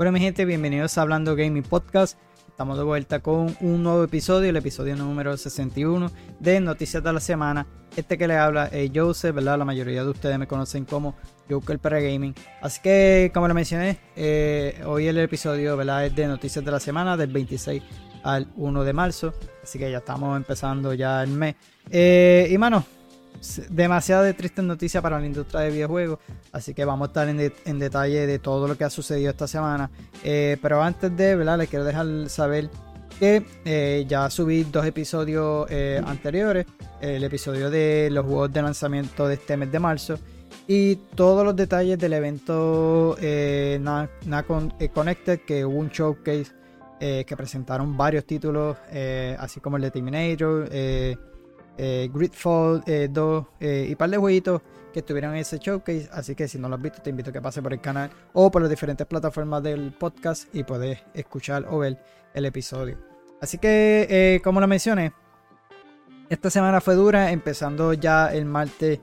Bueno, mi gente, bienvenidos a Hablando Gaming Podcast. Estamos de vuelta con un nuevo episodio, el episodio número 61 de Noticias de la Semana. Este que le habla es Joseph, ¿verdad? La mayoría de ustedes me conocen como Joker para Gaming. Así que, como le mencioné, eh, hoy el episodio, ¿verdad? Es de Noticias de la Semana, del 26 al 1 de marzo. Así que ya estamos empezando ya el mes. Eh, y mano, demasiado de triste noticia para la industria de videojuegos. Así que vamos a estar en, detalle de todo lo que ha sucedido esta semana. Eh, pero antes de, ¿verdad? Les quiero dejar saber que eh, ya subí dos episodios eh, anteriores. El episodio de los juegos de lanzamiento de este mes de marzo. Y todos los detalles del evento Nacon Connected, que hubo un showcase que presentaron varios títulos, así como el de Terminator eh, Gridfall 2 eh, eh, y par de jueguitos que estuvieron en ese showcase. Así que si no lo has visto, te invito a que pases por el canal o por las diferentes plataformas del podcast y puedes escuchar o ver el episodio. Así que, como lo mencioné, esta semana fue dura, empezando ya el martes.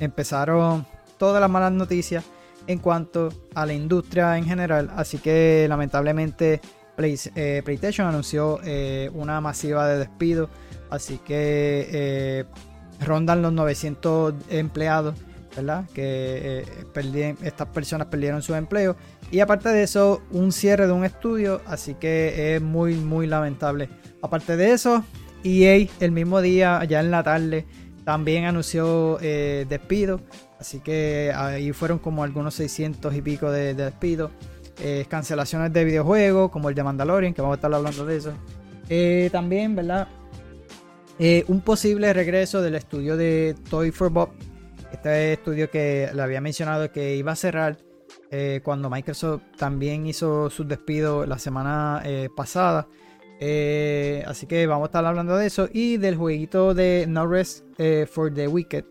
empezaron todas las malas noticias en cuanto a la industria en general. Así que lamentablemente PlayStation anunció una masiva de despidos Así que eh, rondan los 900 empleados, ¿verdad? Que eh, estas personas perdieron su empleo. Y aparte de eso, un cierre de un estudio. Así que es muy, muy lamentable. Aparte de eso, EA el mismo día, ya en la tarde, también anunció eh, despido. Así que ahí fueron como algunos 600 y pico de, despidos. cancelaciones de videojuegos, como el de Mandalorian, que vamos a estar hablando de eso. también, ¿verdad? Eh, un posible regreso del estudio de Toy for Bob. Este estudio que le había mencionado que iba a cerrar eh, cuando Microsoft también hizo su despido la semana eh, pasada. así que vamos a estar hablando de eso y del jueguito de No Rest for the Wicked.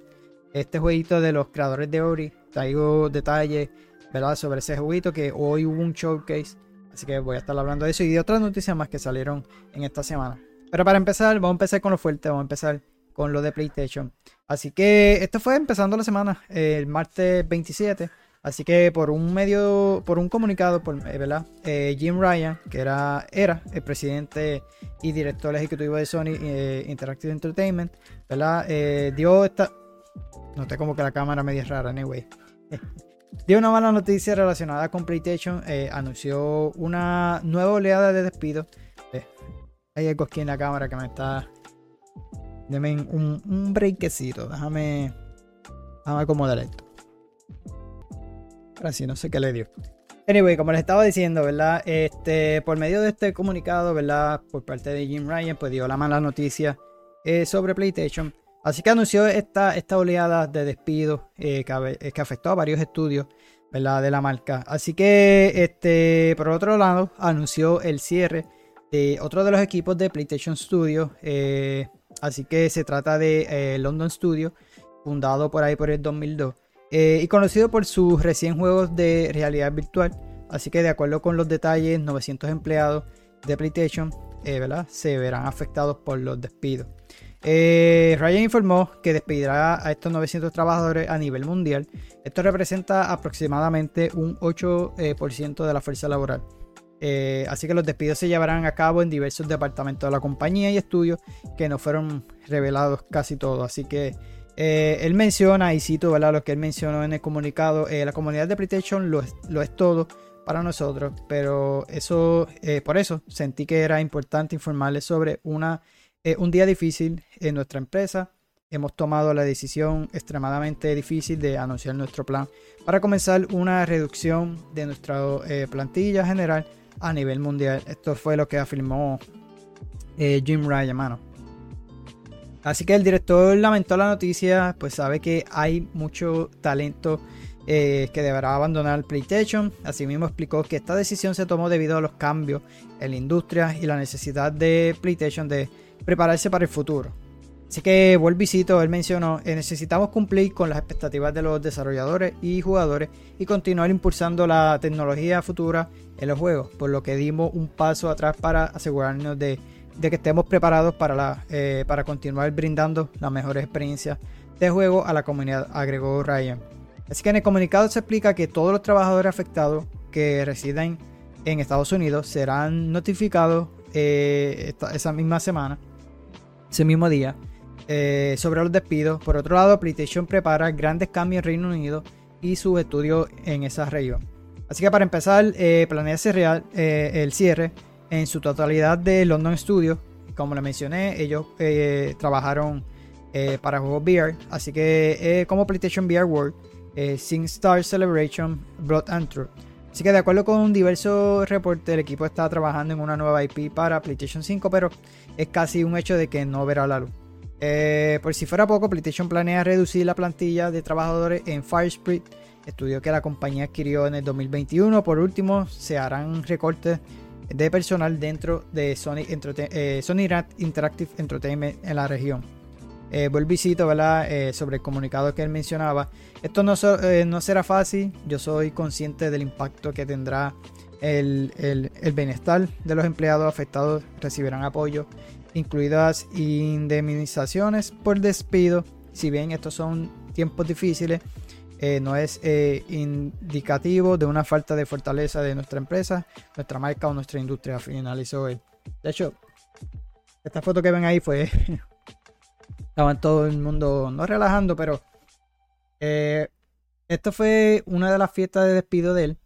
Este jueguito de los creadores de Ori. Traigo detalles ¿verdad? sobre ese jueguito que hoy hubo un showcase. Así que voy a estar hablando de eso y de otras noticias más que salieron en esta semana. Pero para empezar, vamos a empezar con lo fuerte, vamos a empezar con lo de PlayStation. Así que esto fue empezando la semana, el martes 27. Así que por un medio, por un comunicado, por, eh, ¿verdad? Eh, Jim Ryan, que era, era el presidente y director ejecutivo de Sony eh, Interactive Entertainment, ¿verdad? dio esta. Noté como que la cámara media rara, anyway. dio una mala noticia relacionada con PlayStation. anunció una nueva oleada de despidos hay algo aquí en la cámara que me está. Deme un, un breakcito. Déjame. Déjame acomodar esto. Ahora sí, no sé qué le dio. Anyway, como les estaba diciendo, ¿verdad? Este, por medio de este comunicado, ¿verdad? Por parte de Jim Ryan, pues dio la mala noticia eh, sobre PlayStation. Así que anunció esta, esta oleada de despidos eh, que, eh, que, afectó a varios estudios, ¿verdad? De la marca. Así que, este, por otro lado, anunció el cierre otro de los equipos de PlayStation Studio. Eh, así que se trata de eh, London Studio, fundado por ahí por el 2002 eh, y conocido por sus recién juegos de realidad virtual. Así que de acuerdo con los detalles, 900 empleados de PlayStation se verán afectados por los despidos. Ryan informó que despedirá a estos 900 trabajadores a nivel mundial. Esto representa aproximadamente un 8% de la fuerza laboral. Eh, así que los despidos se llevarán a cabo en diversos departamentos de la compañía y estudios que no fueron revelados casi todos. Así que eh, él menciona, y cito ¿verdad? lo que él mencionó en el comunicado, eh, la comunidad de PlayStation lo es, lo es, todo para nosotros, pero eso, por eso sentí que era importante informarles sobre una, un día difícil en nuestra empresa. Hemos tomado la decisión extremadamente difícil de anunciar nuestro plan para comenzar una reducción de nuestra plantilla general a nivel mundial. Esto fue lo que afirmó eh, Jim Ryan, mano. Así que el director lamentó la noticia, pues sabe que hay mucho talento eh, que deberá abandonar PlayStation. Asimismo explicó que esta decisión se tomó debido a los cambios en la industria y la necesidad de PlayStation de prepararse para el futuro. Así que vuelvo visito, él mencionó, eh, necesitamos cumplir con las expectativas de los desarrolladores y jugadores y continuar impulsando la tecnología futura en los juegos, por lo que dimos un paso atrás para asegurarnos de, que estemos preparados para, eh, para continuar brindando las mejores experiencias de juego a la comunidad, agregó Ryan. Así que en el comunicado se explica que todos los trabajadores afectados que residen en Estados Unidos serán notificados eh, esa misma semana, ese mismo día, eh, sobre los despidos. Por otro lado, PlayStation prepara grandes cambios en Reino Unido y sus estudios en esa región. Así que para empezar, eh, planea cerrar el cierre en su totalidad de London Studios. Como le mencioné, ellos trabajaron para juegos VR. Así que como PlayStation VR World, Sing Star Celebration, Blood and Truth. Así que de acuerdo con diversos reportes, el equipo está trabajando en una nueva IP para PlayStation 5, pero es casi un hecho de que no verá la luz. Eh, por si fuera poco, PlayStation planea reducir la plantilla de trabajadores en Firesprit, estudio que la compañía adquirió en el 2021. Por último, se harán recortes de personal dentro de Sony, eh, Sony Interactive Entertainment en la región. Eh, ¿verdad? Eh, sobre el comunicado que él mencionaba. Esto no, eh, será fácil, yo soy consciente del impacto que tendrá el, bienestar de los empleados afectados, recibirán apoyo, incluidas indemnizaciones por despido. Si bien estos son tiempos difíciles, eh, no es indicativo de una falta de fortaleza de nuestra empresa, nuestra marca o nuestra industria, finalizó él. De hecho, esta foto que ven ahí fue Estaban todo el mundo, no relajando, pero eh, esto fue una de las fiestas de despido de él.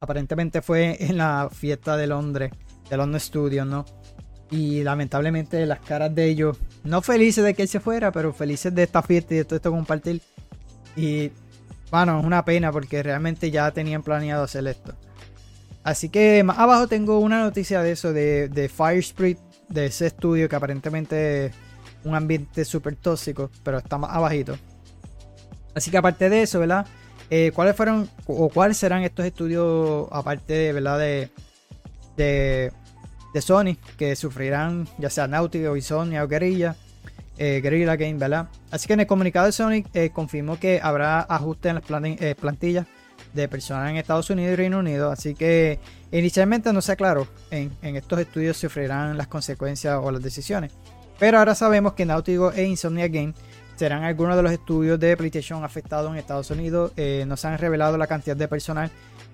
Aparentemente fue en la fiesta de Londres, de London Studios, ¿no? Y lamentablemente las caras de ellos, no felices de que él se fuera, pero felices de esta fiesta y de todo esto compartir. Y bueno, es una pena porque realmente ya tenían planeado hacer esto. Así que más abajo tengo una noticia de eso, de, de Fire Spirit, de ese estudio que aparentemente un ambiente súper tóxico, pero está más abajito. Así que aparte de eso, ¿verdad? Eh, ¿Cuáles fueron o cuáles serán estos estudios aparte ¿verdad? De, de, Sony que sufrirán ya sea Naughty o Sony o Guerrilla, eh, Guerrilla Game, ¿verdad? Así que en el comunicado de Sony eh, confirmó que habrá ajustes en las plantillas de personal en Estados Unidos y Reino Unido. Así que inicialmente no se aclaró en, estos estudios sufrirán las consecuencias o las decisiones. Pero ahora sabemos que Naughty e Insomnia Game serán algunos de los estudios de PlayStation afectados en Estados Unidos. Eh, no se han revelado la cantidad de personal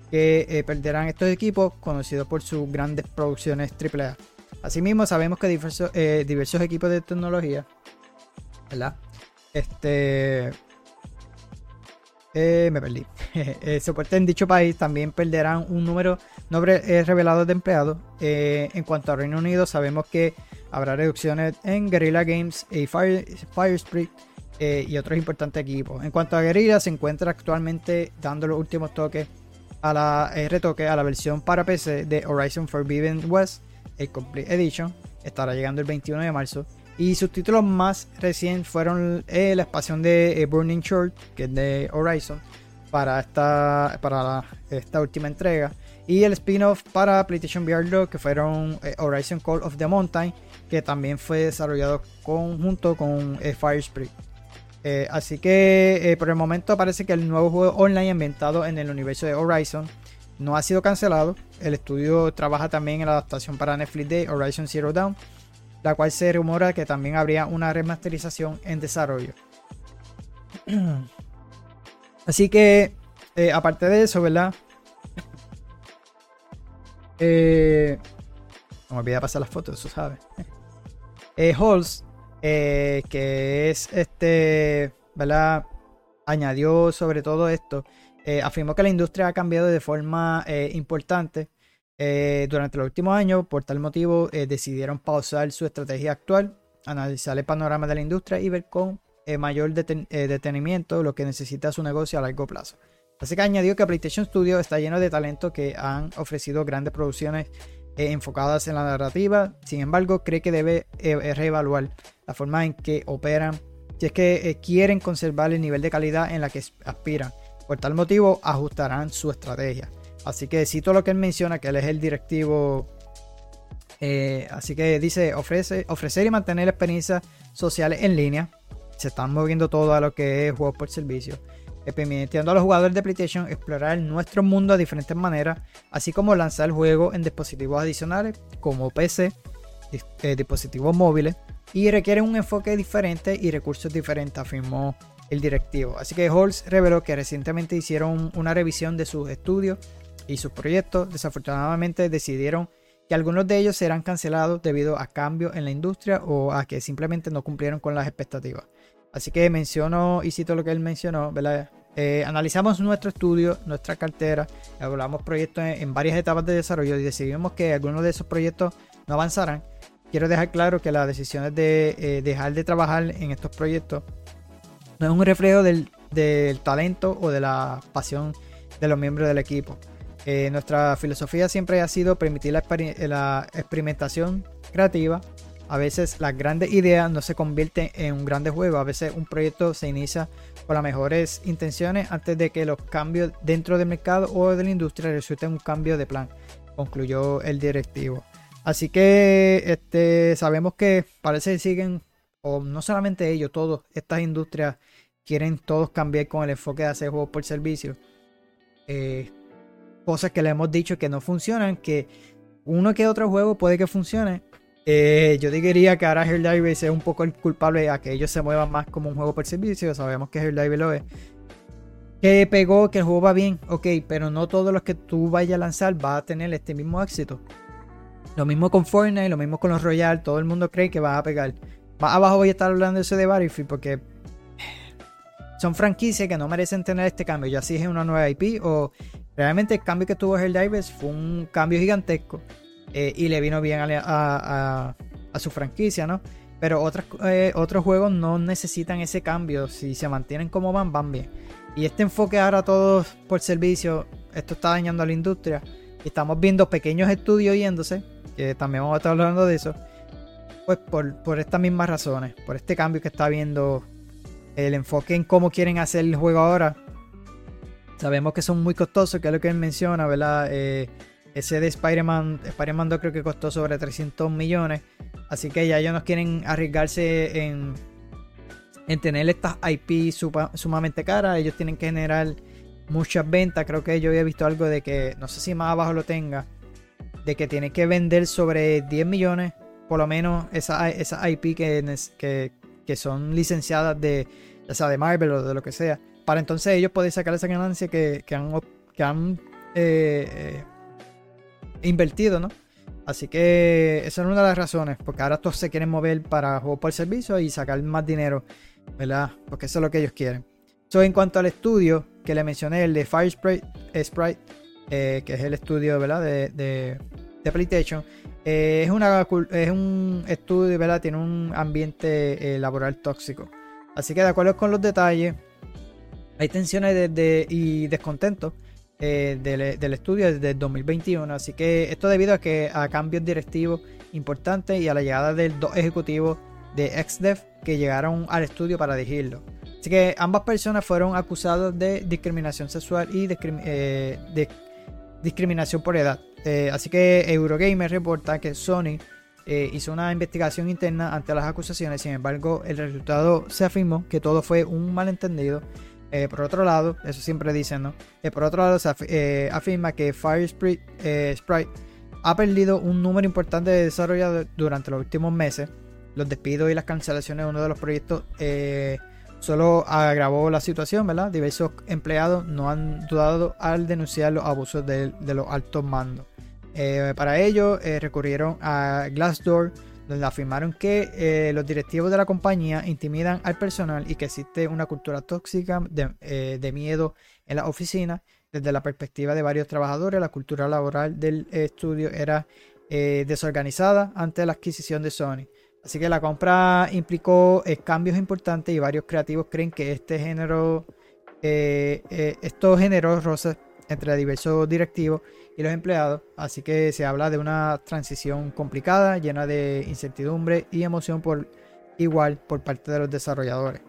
que eh, perderán estos equipos, conocidos por sus grandes producciones AAA. Asimismo, sabemos que diversos, eh, diversos equipos de tecnología, ¿verdad? Este. me perdí. soporte en dicho país también perderán un número no revelado de empleados. en cuanto a Reino Unido, sabemos que Habrá reducciones en Guerrilla Games y Fire, Firesprit eh, y otros importantes equipos. En cuanto a Guerrilla, se encuentra actualmente dando los últimos toques a la eh, retoque a la versión para PC de Horizon Forbidden West, el Complete Edition. Estará llegando el 21 de marzo. Y sus títulos más recientes fueron eh, la expansión de Burning Short, que es de Horizon, para esta, para esta última entrega. Y el spin-off para PlayStation VR 2, que fueron Horizon Call of the Mountain que también fue desarrollado conjunto con eh, Fire eh, así que eh, por el momento parece que el nuevo juego online inventado en el universo de Horizon no ha sido cancelado. El estudio trabaja también en la adaptación para Netflix de Horizon Zero Dawn, la cual se rumora que también habría una remasterización en desarrollo. Así que, aparte de eso, ¿verdad? Eh, no me olvidé pasar las fotos, eso sabes. Eh, Halls, eh, que es este, ¿verdad? Añadió sobre todo esto, eh, afirmó que la industria ha cambiado de forma importante durante los últimos años. Por tal motivo, decidieron pausar su estrategia actual, analizar el panorama de la industria y ver con mayor detenimiento lo que necesita su negocio a largo plazo. Así que añadió que PlayStation Studio está lleno de talento que han ofrecido grandes producciones eh, enfocadas en la narrativa. Sin embargo, cree que debe eh, reevaluar la forma en que operan si es que eh, quieren conservar el nivel de calidad en la que aspiran. Por tal motivo, ajustarán su estrategia. Así que cito lo que él menciona, que él es el directivo. así que dice, ofrece, ofrecer y mantener experiencias sociales en línea. Se están moviendo todo a lo que es juegos por servicio permitiendo a los jugadores de PlayStation explorar nuestro mundo de diferentes maneras, así como lanzar el juego en dispositivos adicionales como PC, eh, dispositivos móviles, y requieren un enfoque diferente y recursos diferentes, afirmó el directivo. Así que Halls reveló que recientemente hicieron una revisión de sus estudios y sus proyectos. Desafortunadamente decidieron que algunos de ellos serán cancelados debido a cambios en la industria o a que simplemente no cumplieron con las expectativas. Así que menciono y cito lo que él mencionó, ¿verdad? Eh, analizamos nuestro estudio, nuestra cartera, evaluamos proyectos en, varias etapas de desarrollo y decidimos que algunos de esos proyectos no avanzarán. Quiero dejar claro que las decisiones de eh, dejar de trabajar en estos proyectos no es un reflejo del, talento o de la pasión de los miembros del equipo. Eh, nuestra filosofía siempre ha sido permitir la experimentación creativa a veces las grandes ideas no se convierten en un grande juego. A veces un proyecto se inicia con las mejores intenciones antes de que los cambios dentro del mercado o de la industria resulten un cambio de plan, concluyó el directivo. Así que este, sabemos que parece que siguen, o no solamente ellos, todas estas industrias quieren todos cambiar con el enfoque de hacer juegos por servicio. Eh, cosas que le hemos dicho que no funcionan, que uno que otro juego puede que funcione, eh, yo diría que ahora Helldivers es un poco el culpable a que ellos se muevan más como un juego por servicio. Sabemos que Helldivers lo es. Que pegó, que el juego va bien, ok, pero no todos los que tú vayas a lanzar va a tener este mismo éxito. Lo mismo con Fortnite, lo mismo con los Royal, todo el mundo cree que va a pegar. Más abajo voy a estar hablando eso de Battlefield porque son franquicias que no merecen tener este cambio, ya si es una nueva IP o realmente el cambio que tuvo Helldivers fue un cambio gigantesco eh, y le vino bien a, su franquicia, ¿no? Pero otras, eh, otros juegos no necesitan ese cambio. Si se mantienen como van, van bien. Y este enfoque ahora todos por servicio, esto está dañando a la industria. Estamos viendo pequeños estudios yéndose, que también vamos a estar hablando de eso. Pues por, por estas mismas razones, por este cambio que está viendo el enfoque en cómo quieren hacer el juego ahora. Sabemos que son muy costosos, que es lo que él menciona, ¿verdad? Eh, ese de Spider-Man, Spider-Man 2 creo que costó sobre 300 millones. Así que ya ellos no quieren arriesgarse en, en tener estas IP sumamente caras. Ellos tienen que generar muchas ventas. Creo que yo había visto algo de que, no sé si más abajo lo tenga, de que tienen que vender sobre 10 millones, por lo menos esas esa IP que, que, son licenciadas de, sea de Marvel o de lo que sea. Para entonces ellos poder sacar esa ganancia que, han, que han eh, eh, invertido, ¿no? Así que esa es una de las razones, porque ahora todos se quieren mover para juegos por servicio y sacar más dinero, ¿verdad? Porque eso es lo que ellos quieren. So, en cuanto al estudio que le mencioné, el de Fire Sprite, eh, que es el estudio, ¿verdad? De, de, PlayStation, eh, es, una, es un estudio, ¿verdad? Tiene un ambiente eh, laboral tóxico. Así que de acuerdo con los detalles, hay tensiones de, y descontentos eh, del, estudio desde 2021. Así que esto debido a que a cambios directivos importantes y a la llegada del dos ejecutivos de XDev que llegaron al estudio para dirigirlo. Así que ambas personas fueron acusadas de discriminación sexual y eh, de discriminación por edad. Eh, así que Eurogamer reporta que Sony hizo una investigación interna ante las acusaciones. Sin embargo, el resultado se afirmó que todo fue un malentendido eh, por otro lado, eso siempre dicen, ¿no? Eh, por otro lado, se eh, afirma que Fire Sprite, ha perdido un número importante de desarrolladores durante los últimos meses. Los despidos y las cancelaciones de uno de los proyectos solo agravó la situación, ¿verdad? Diversos empleados no han dudado al denunciar los abusos de, de los altos mandos. para ello, recurrieron a Glassdoor donde afirmaron que eh, los directivos de la compañía intimidan al personal y que existe una cultura tóxica de, eh, miedo en la oficina. Desde la perspectiva de varios trabajadores, la cultura laboral del estudio era eh, desorganizada ante la adquisición de Sony. Así que la compra implicó cambios importantes y varios creativos creen que este género, estos generó roces entre diversos directivos y los empleados, así que se habla de una transición complicada, llena de incertidumbre y emoción por igual por parte de los desarrolladores.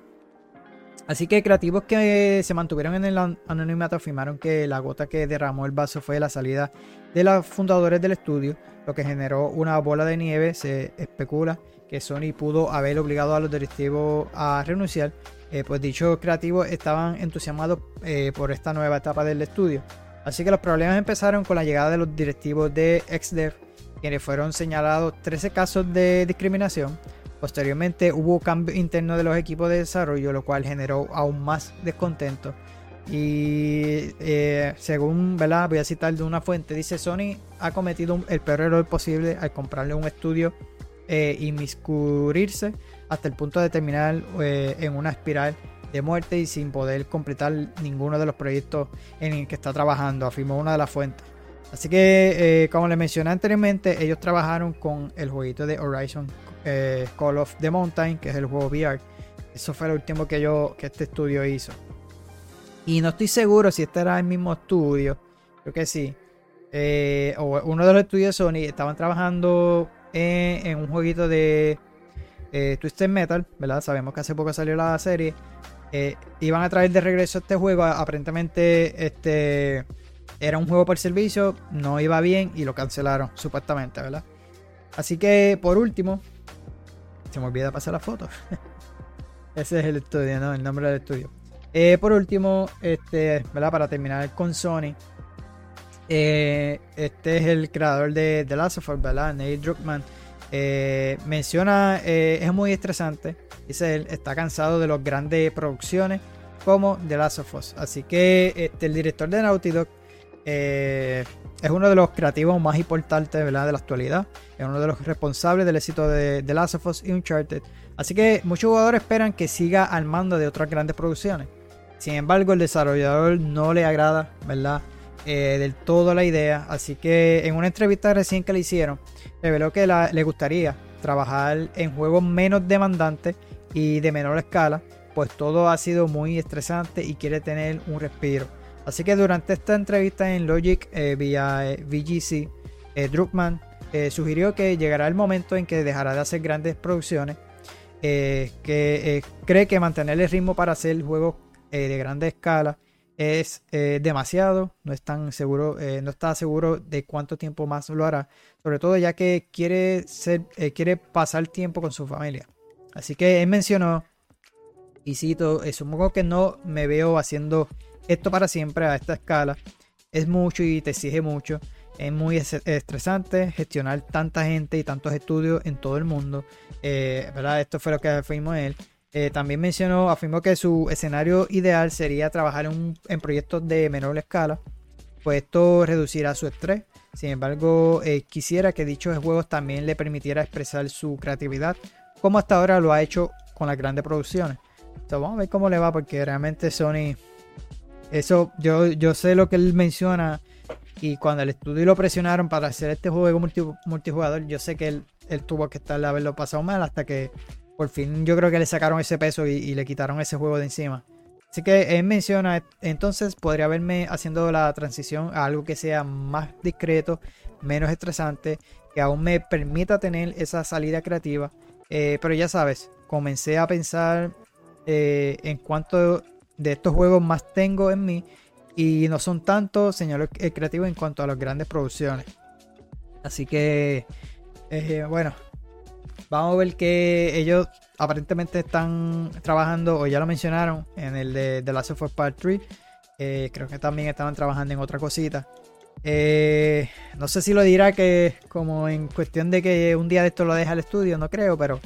Así que creativos que se mantuvieron en el anonimato afirmaron que la gota que derramó el vaso fue la salida de los fundadores del estudio, lo que generó una bola de nieve. Se especula que Sony pudo haber obligado a los directivos a renunciar, eh, pues dichos creativos estaban entusiasmados eh, por esta nueva etapa del estudio. Así que los problemas empezaron con la llegada de los directivos de XDev, quienes fueron señalados 13 casos de discriminación. Posteriormente hubo cambio interno de los equipos de desarrollo, lo cual generó aún más descontento. Y según, ¿verdad? Voy a citar de una fuente, dice Sony ha cometido el peor error posible al comprarle un estudio y miscurirse hasta el punto de terminar en una espiral de muerte y sin poder completar ninguno de los proyectos en el que está trabajando, afirmó una de las fuentes. Así que, eh, como les mencioné anteriormente, ellos trabajaron con el jueguito de Horizon eh, Call of the Mountain, que es el juego VR. Eso fue el último que, yo, que este estudio hizo. Y no estoy seguro si este era el mismo estudio. Creo que sí. Eh, o uno de los estudios de Sony estaban trabajando en, un jueguito de Twisted Metal, ¿verdad? Sabemos que hace poco salió la serie. Iban a traer de regreso este juego. Aparentemente, este era un juego por servicio, no iba bien y lo cancelaron, supuestamente, ¿verdad? Así que por último, se me olvida pasar la foto. Ese es el estudio, ¿no? El nombre del estudio. Eh, por último, este, ¿verdad? Para terminar con Sony. Eh, este es el creador de The Last of Us, ¿verdad? Nate Druckmann. Eh, menciona, es muy estresante. Dice él, está cansado de las grandes producciones como The Last of Us. Así que este, el director de Naughty Dog eh, es uno de los creativos más importantes de la actualidad. Es uno de los responsables del éxito de The Last of Us y Uncharted. Así que muchos jugadores esperan que siga al mando de otras grandes producciones. Sin embargo, el desarrollador no le agrada, ¿verdad? Eh, del todo la idea. Así que en una entrevista recién que le hicieron, reveló que le gustaría trabajar en juegos menos demandantes y de menor escala, pues todo ha sido muy estresante y quiere tener un respiro. Así que durante esta entrevista en Logic eh, vía eh, VGC, eh, Druckmann sugirió que llegará el momento en que dejará de hacer grandes producciones, que cree que mantener el ritmo para hacer juegos de grande escala es demasiado, no, es tan seguro, no está seguro de cuánto tiempo más lo hará, sobre todo ya que quiere, ser, quiere pasar tiempo con su familia. Así que él mencionó, y cito, supongo que no me veo haciendo esto para siempre a esta escala es mucho y te exige mucho. Es muy estresante gestionar tanta gente y tantos estudios en todo el mundo. Eh, ¿verdad? Esto fue lo que afirmó él. Eh, también mencionó, afirmó que su escenario ideal sería trabajar en, proyectos de menor escala, pues esto reducirá su estrés. Sin embargo, eh, quisiera que dichos juegos también le permitiera expresar su creatividad, como hasta ahora lo ha hecho con las grandes producciones. Entonces, vamos a ver cómo le va, porque realmente Sony eso, yo, yo sé lo que él menciona. Y cuando el estudio lo presionaron para hacer este juego multijugador, yo sé que él, tuvo que estar haberlo pasado mal hasta que por fin yo creo que le sacaron ese peso y, le quitaron ese juego de encima. Así que él menciona, entonces podría verme haciendo la transición a algo que sea más discreto, menos estresante, que aún me permita tener esa salida creativa. Eh, pero ya sabes, comencé a pensar eh, en cuanto de estos juegos más tengo en mí y no son tanto señor creativo en cuanto a las grandes producciones. Así que, eh, bueno, vamos a ver que ellos aparentemente están trabajando, o ya lo mencionaron, en el de The Last of Us Part 3. Eh, creo que también estaban trabajando en otra cosita. Eh, no sé si lo dirá que como en cuestión de que un día de esto lo deja el estudio, no creo, pero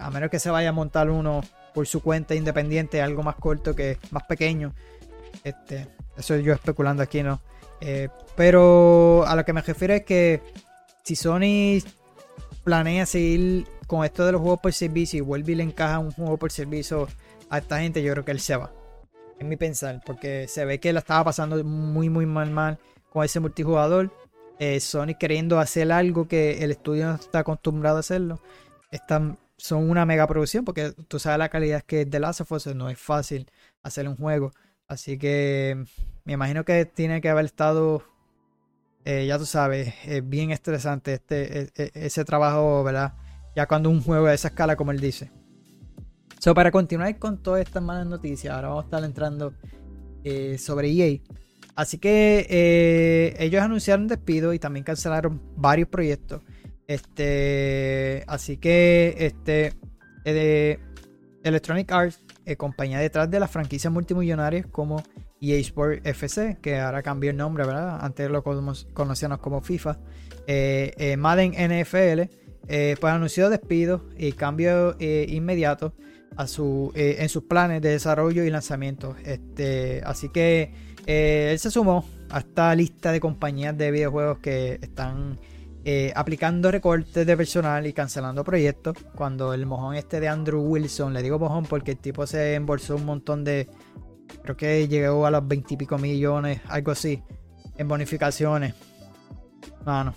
a menos que se vaya a montar uno por su cuenta independiente, algo más corto que más pequeño. Este, eso yo especulando aquí, ¿no? Eh, pero a lo que me refiero es que si Sony planea seguir con esto de los juegos por servicio y vuelve y le encaja un juego por servicio a esta gente, yo creo que él se va. En mi pensar, porque se ve que la estaba pasando muy, muy mal, mal con ese multijugador. Eh, Sony queriendo hacer algo que el estudio no está acostumbrado a hacerlo. Están son una mega producción porque tú sabes la calidad que es de Last of no es fácil hacer un juego. Así que me imagino que tiene que haber estado, eh, ya tú sabes, eh, bien estresante este, e, e, ese trabajo, ¿verdad? Ya cuando un juego de esa escala, como él dice. So, para continuar con todas estas malas noticias, ahora vamos a estar entrando eh, sobre EA. Así que ellos anunciaron despido y también cancelaron varios proyectos. Este, así que este, eh, Electronic Arts, eh, compañía detrás de las franquicias multimillonarias como EA Sport FC, que ahora cambió el nombre, ¿verdad? Antes lo conocíamos como FIFA. Eh, Madden NFL, pues anunció despidos y cambio inmediato a su, eh, en sus planes de desarrollo y lanzamiento. Este, así que eh, él se sumó a esta lista de compañías de videojuegos que están eh, aplicando recortes de personal y cancelando proyectos. Cuando el mojón este de Andrew Wilson, le digo mojón porque el tipo se embolsó un montón de, creo que llegó a los 20 y pico millones, algo así, en bonificaciones. Mano.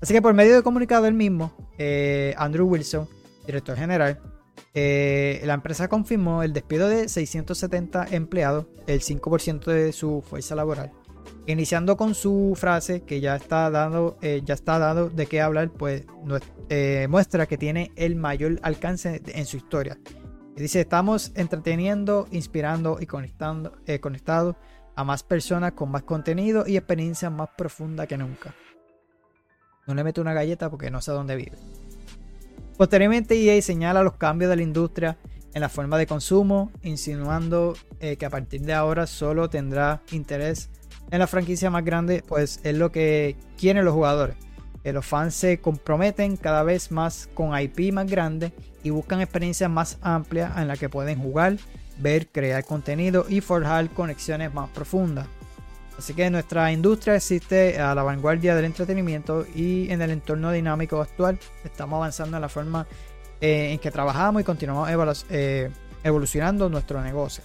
Así que por medio de comunicado del mismo, eh, Andrew Wilson, director general, eh, la empresa confirmó el despido de 670 empleados, el 5% de su fuerza laboral. Iniciando con su frase que ya está dando, eh, ya está dado de qué hablar, pues muestra que tiene el mayor alcance en su historia. Dice, estamos entreteniendo, inspirando y conectando, eh, a más personas con más contenido y experiencias más profundas que nunca. No le meto una galleta porque no sé dónde vive. Posteriormente EA señala los cambios de la industria en la forma de consumo, insinuando que a partir de ahora solo tendrá interés en la franquicia más grande, pues es lo que quieren los jugadores. Que los fans se comprometen cada vez más con IP más grandes y buscan experiencias más amplias en las que pueden jugar, ver, crear contenido y forjar conexiones más profundas. Así que nuestra industria existe a la vanguardia del entretenimiento y en el entorno dinámico actual estamos avanzando en la forma eh, en que trabajamos y continuamos eh, evolucionando nuestro negocio.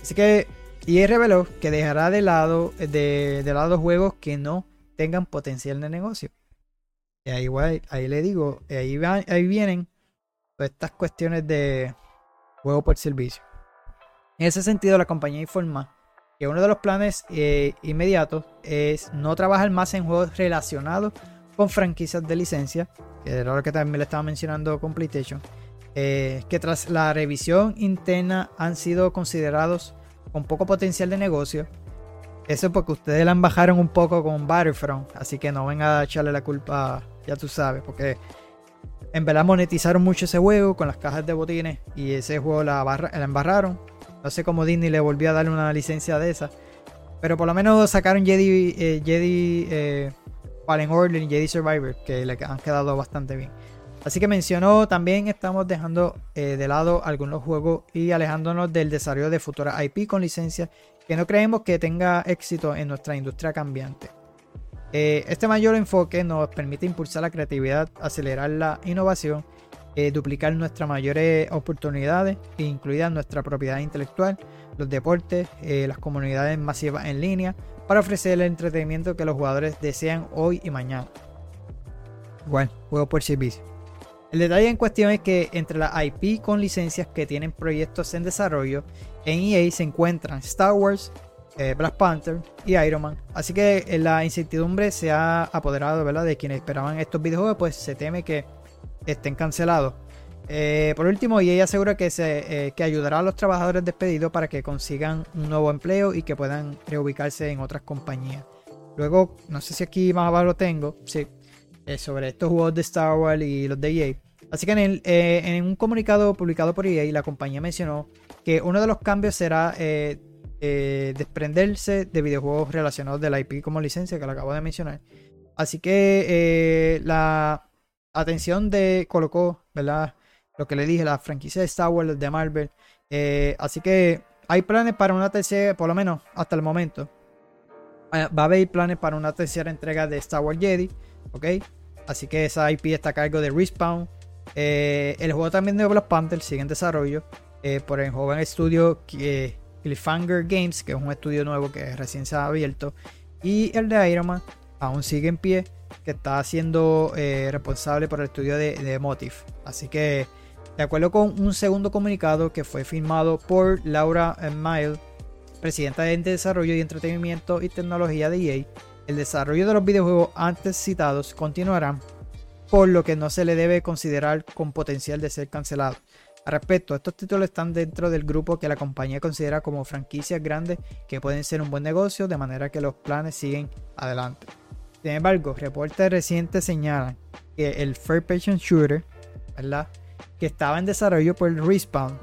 Así que y reveló que dejará de lado, de, lado juegos que no tengan potencial de negocio. Y ahí, ahí le digo, ahí, ahí vienen estas cuestiones de juego por servicio. En ese sentido, la compañía informa que uno de los planes eh, inmediatos es no trabajar más en juegos relacionados con franquicias de licencia, que era lo que también le estaba mencionando con PlayStation, eh, que tras la revisión interna han sido considerados con poco potencial de negocio. Eso porque ustedes la bajaron un poco con Battlefront, así que no venga a echarle la culpa, ya tú sabes, porque en verdad monetizaron mucho ese juego con las cajas de botines y ese juego la, la embarraron. No sé cómo Disney le volvió a darle una licencia de esa, pero por lo menos sacaron Jedi, eh, Jedi eh, Fallen Order y Jedi Survivor, que le han quedado bastante bien. Así que mencionó también estamos dejando eh, de lado algunos juegos y alejándonos del desarrollo de futuras IP con licencia que no creemos que tenga éxito en nuestra industria cambiante. Eh, este mayor enfoque nos permite impulsar la creatividad, acelerar la innovación, eh, duplicar nuestras mayores oportunidades, incluida nuestra propiedad intelectual, los deportes, las comunidades masivas en línea, para ofrecer el entretenimiento que los jugadores desean hoy y mañana. Bueno, juego por servicio. El detalle en cuestión es que entre las IP con licencias que tienen proyectos en desarrollo, en EA se encuentran Star Wars, eh, Black Panther y Iron Man. Así que eh, la incertidumbre se ha apoderado ¿verdad? de quienes esperaban estos videojuegos, pues se teme que estén cancelados. Eh, por último, EA asegura que, se, que ayudará a los trabajadores despedidos para que consigan un nuevo empleo y que puedan reubicarse en otras compañías. Luego, no sé si aquí más abajo lo tengo, sí, sobre estos juegos de Star Wars y los de EA. Así que eh, en, un comunicado publicado por EA, la compañía mencionó que uno de los cambios será eh, eh, desprenderse de videojuegos relacionados de la IP como licencia, que lo acabo de mencionar. Así que la atención de colocó, ¿verdad? Lo que le dije, la franquicia de Star Wars, de Marvel. así que hay planes para una tercera, por lo menos hasta el momento. Va a haber planes para una tercera entrega de Star Wars Jedi, ¿ok? Así que esa IP está a cargo de Respawn. Eh, el juego también de Black Panther sigue en desarrollo eh, por el joven estudio eh, Cliffhanger Games, que es un estudio nuevo que recién se ha abierto. Y el de Iron Man aún sigue en pie, que está siendo responsable por el estudio de, de Motive. Así que, de acuerdo con un segundo comunicado que fue firmado por Laura Mile, presidenta de Desarrollo y Entretenimiento y Tecnología de EA, el desarrollo de los videojuegos antes citados continuará por lo que no se le debe considerar con potencial de ser cancelado. Al respecto, estos títulos están dentro del grupo que la compañía considera como franquicias grandes que pueden ser un buen negocio, de manera que los planes siguen adelante. Sin embargo, reportes recientes señalan que el First Person Shooter, ¿verdad? que estaba en desarrollo por Respawn,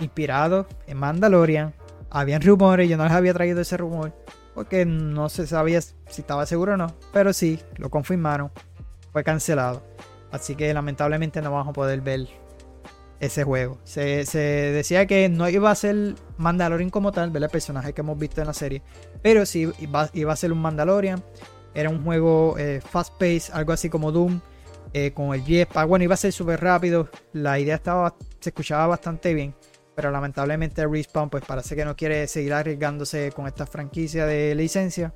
inspirado en Mandalorian, habían rumores, yo no les había traído ese rumor, porque no se sabía si estaba seguro o no, pero sí, lo confirmaron fue cancelado. Así que lamentablemente no vamos a poder ver ese juego. Se, decía que no iba a ser Mandalorian como tal. El personaje que hemos visto en la serie, pero sí iba, iba a ser un Mandalorian. Era un juego eh, fast paced, algo así como Doom, eh, con el jetpack. Bueno, iba a ser súper rápido. La idea estaba, se escuchaba bastante bien. Pero lamentablemente Respawn pues parece que no quiere seguir arriesgándose con esta franquicia de licencia.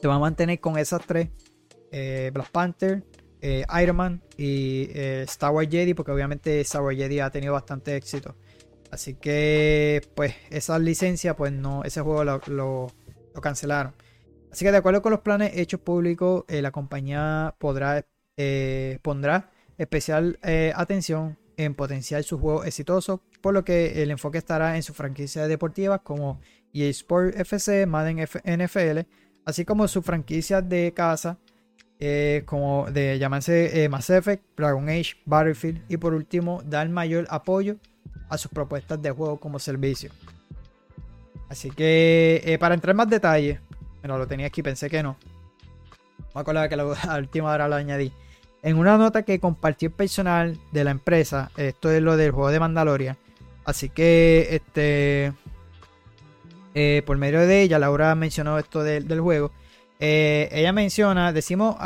Te va a mantener con esas tres. Eh, Black Panther, eh, Iron Man y eh, Star Wars Jedi, porque obviamente Star Wars Jedi ha tenido bastante éxito. Así que, pues, esa licencia, pues no, ese juego lo, cancelaron. Así que de acuerdo con los planes hechos públicos, la compañía podrá, pondrá especial atención en potenciar su juego exitoso, por lo que el enfoque estará en sus franquicias deportivas como EA Sport FC, Madden NFL, así como sus franquicias de casa eh, como de llamarse eh, Mass Effect, Dragon Age, Battlefield y por último dar mayor apoyo a sus propuestas de juego como servicio. Así que eh, para entrar en más detalles, bueno, lo tenía aquí, pensé que no. Me acuerdo que la última hora lo añadí. En una nota que compartió el personal de la empresa, esto es lo del juego de Mandalorian. Así que, este, por medio de ella, Laura mencionó esto del juego. Eh, ella menciona, decimos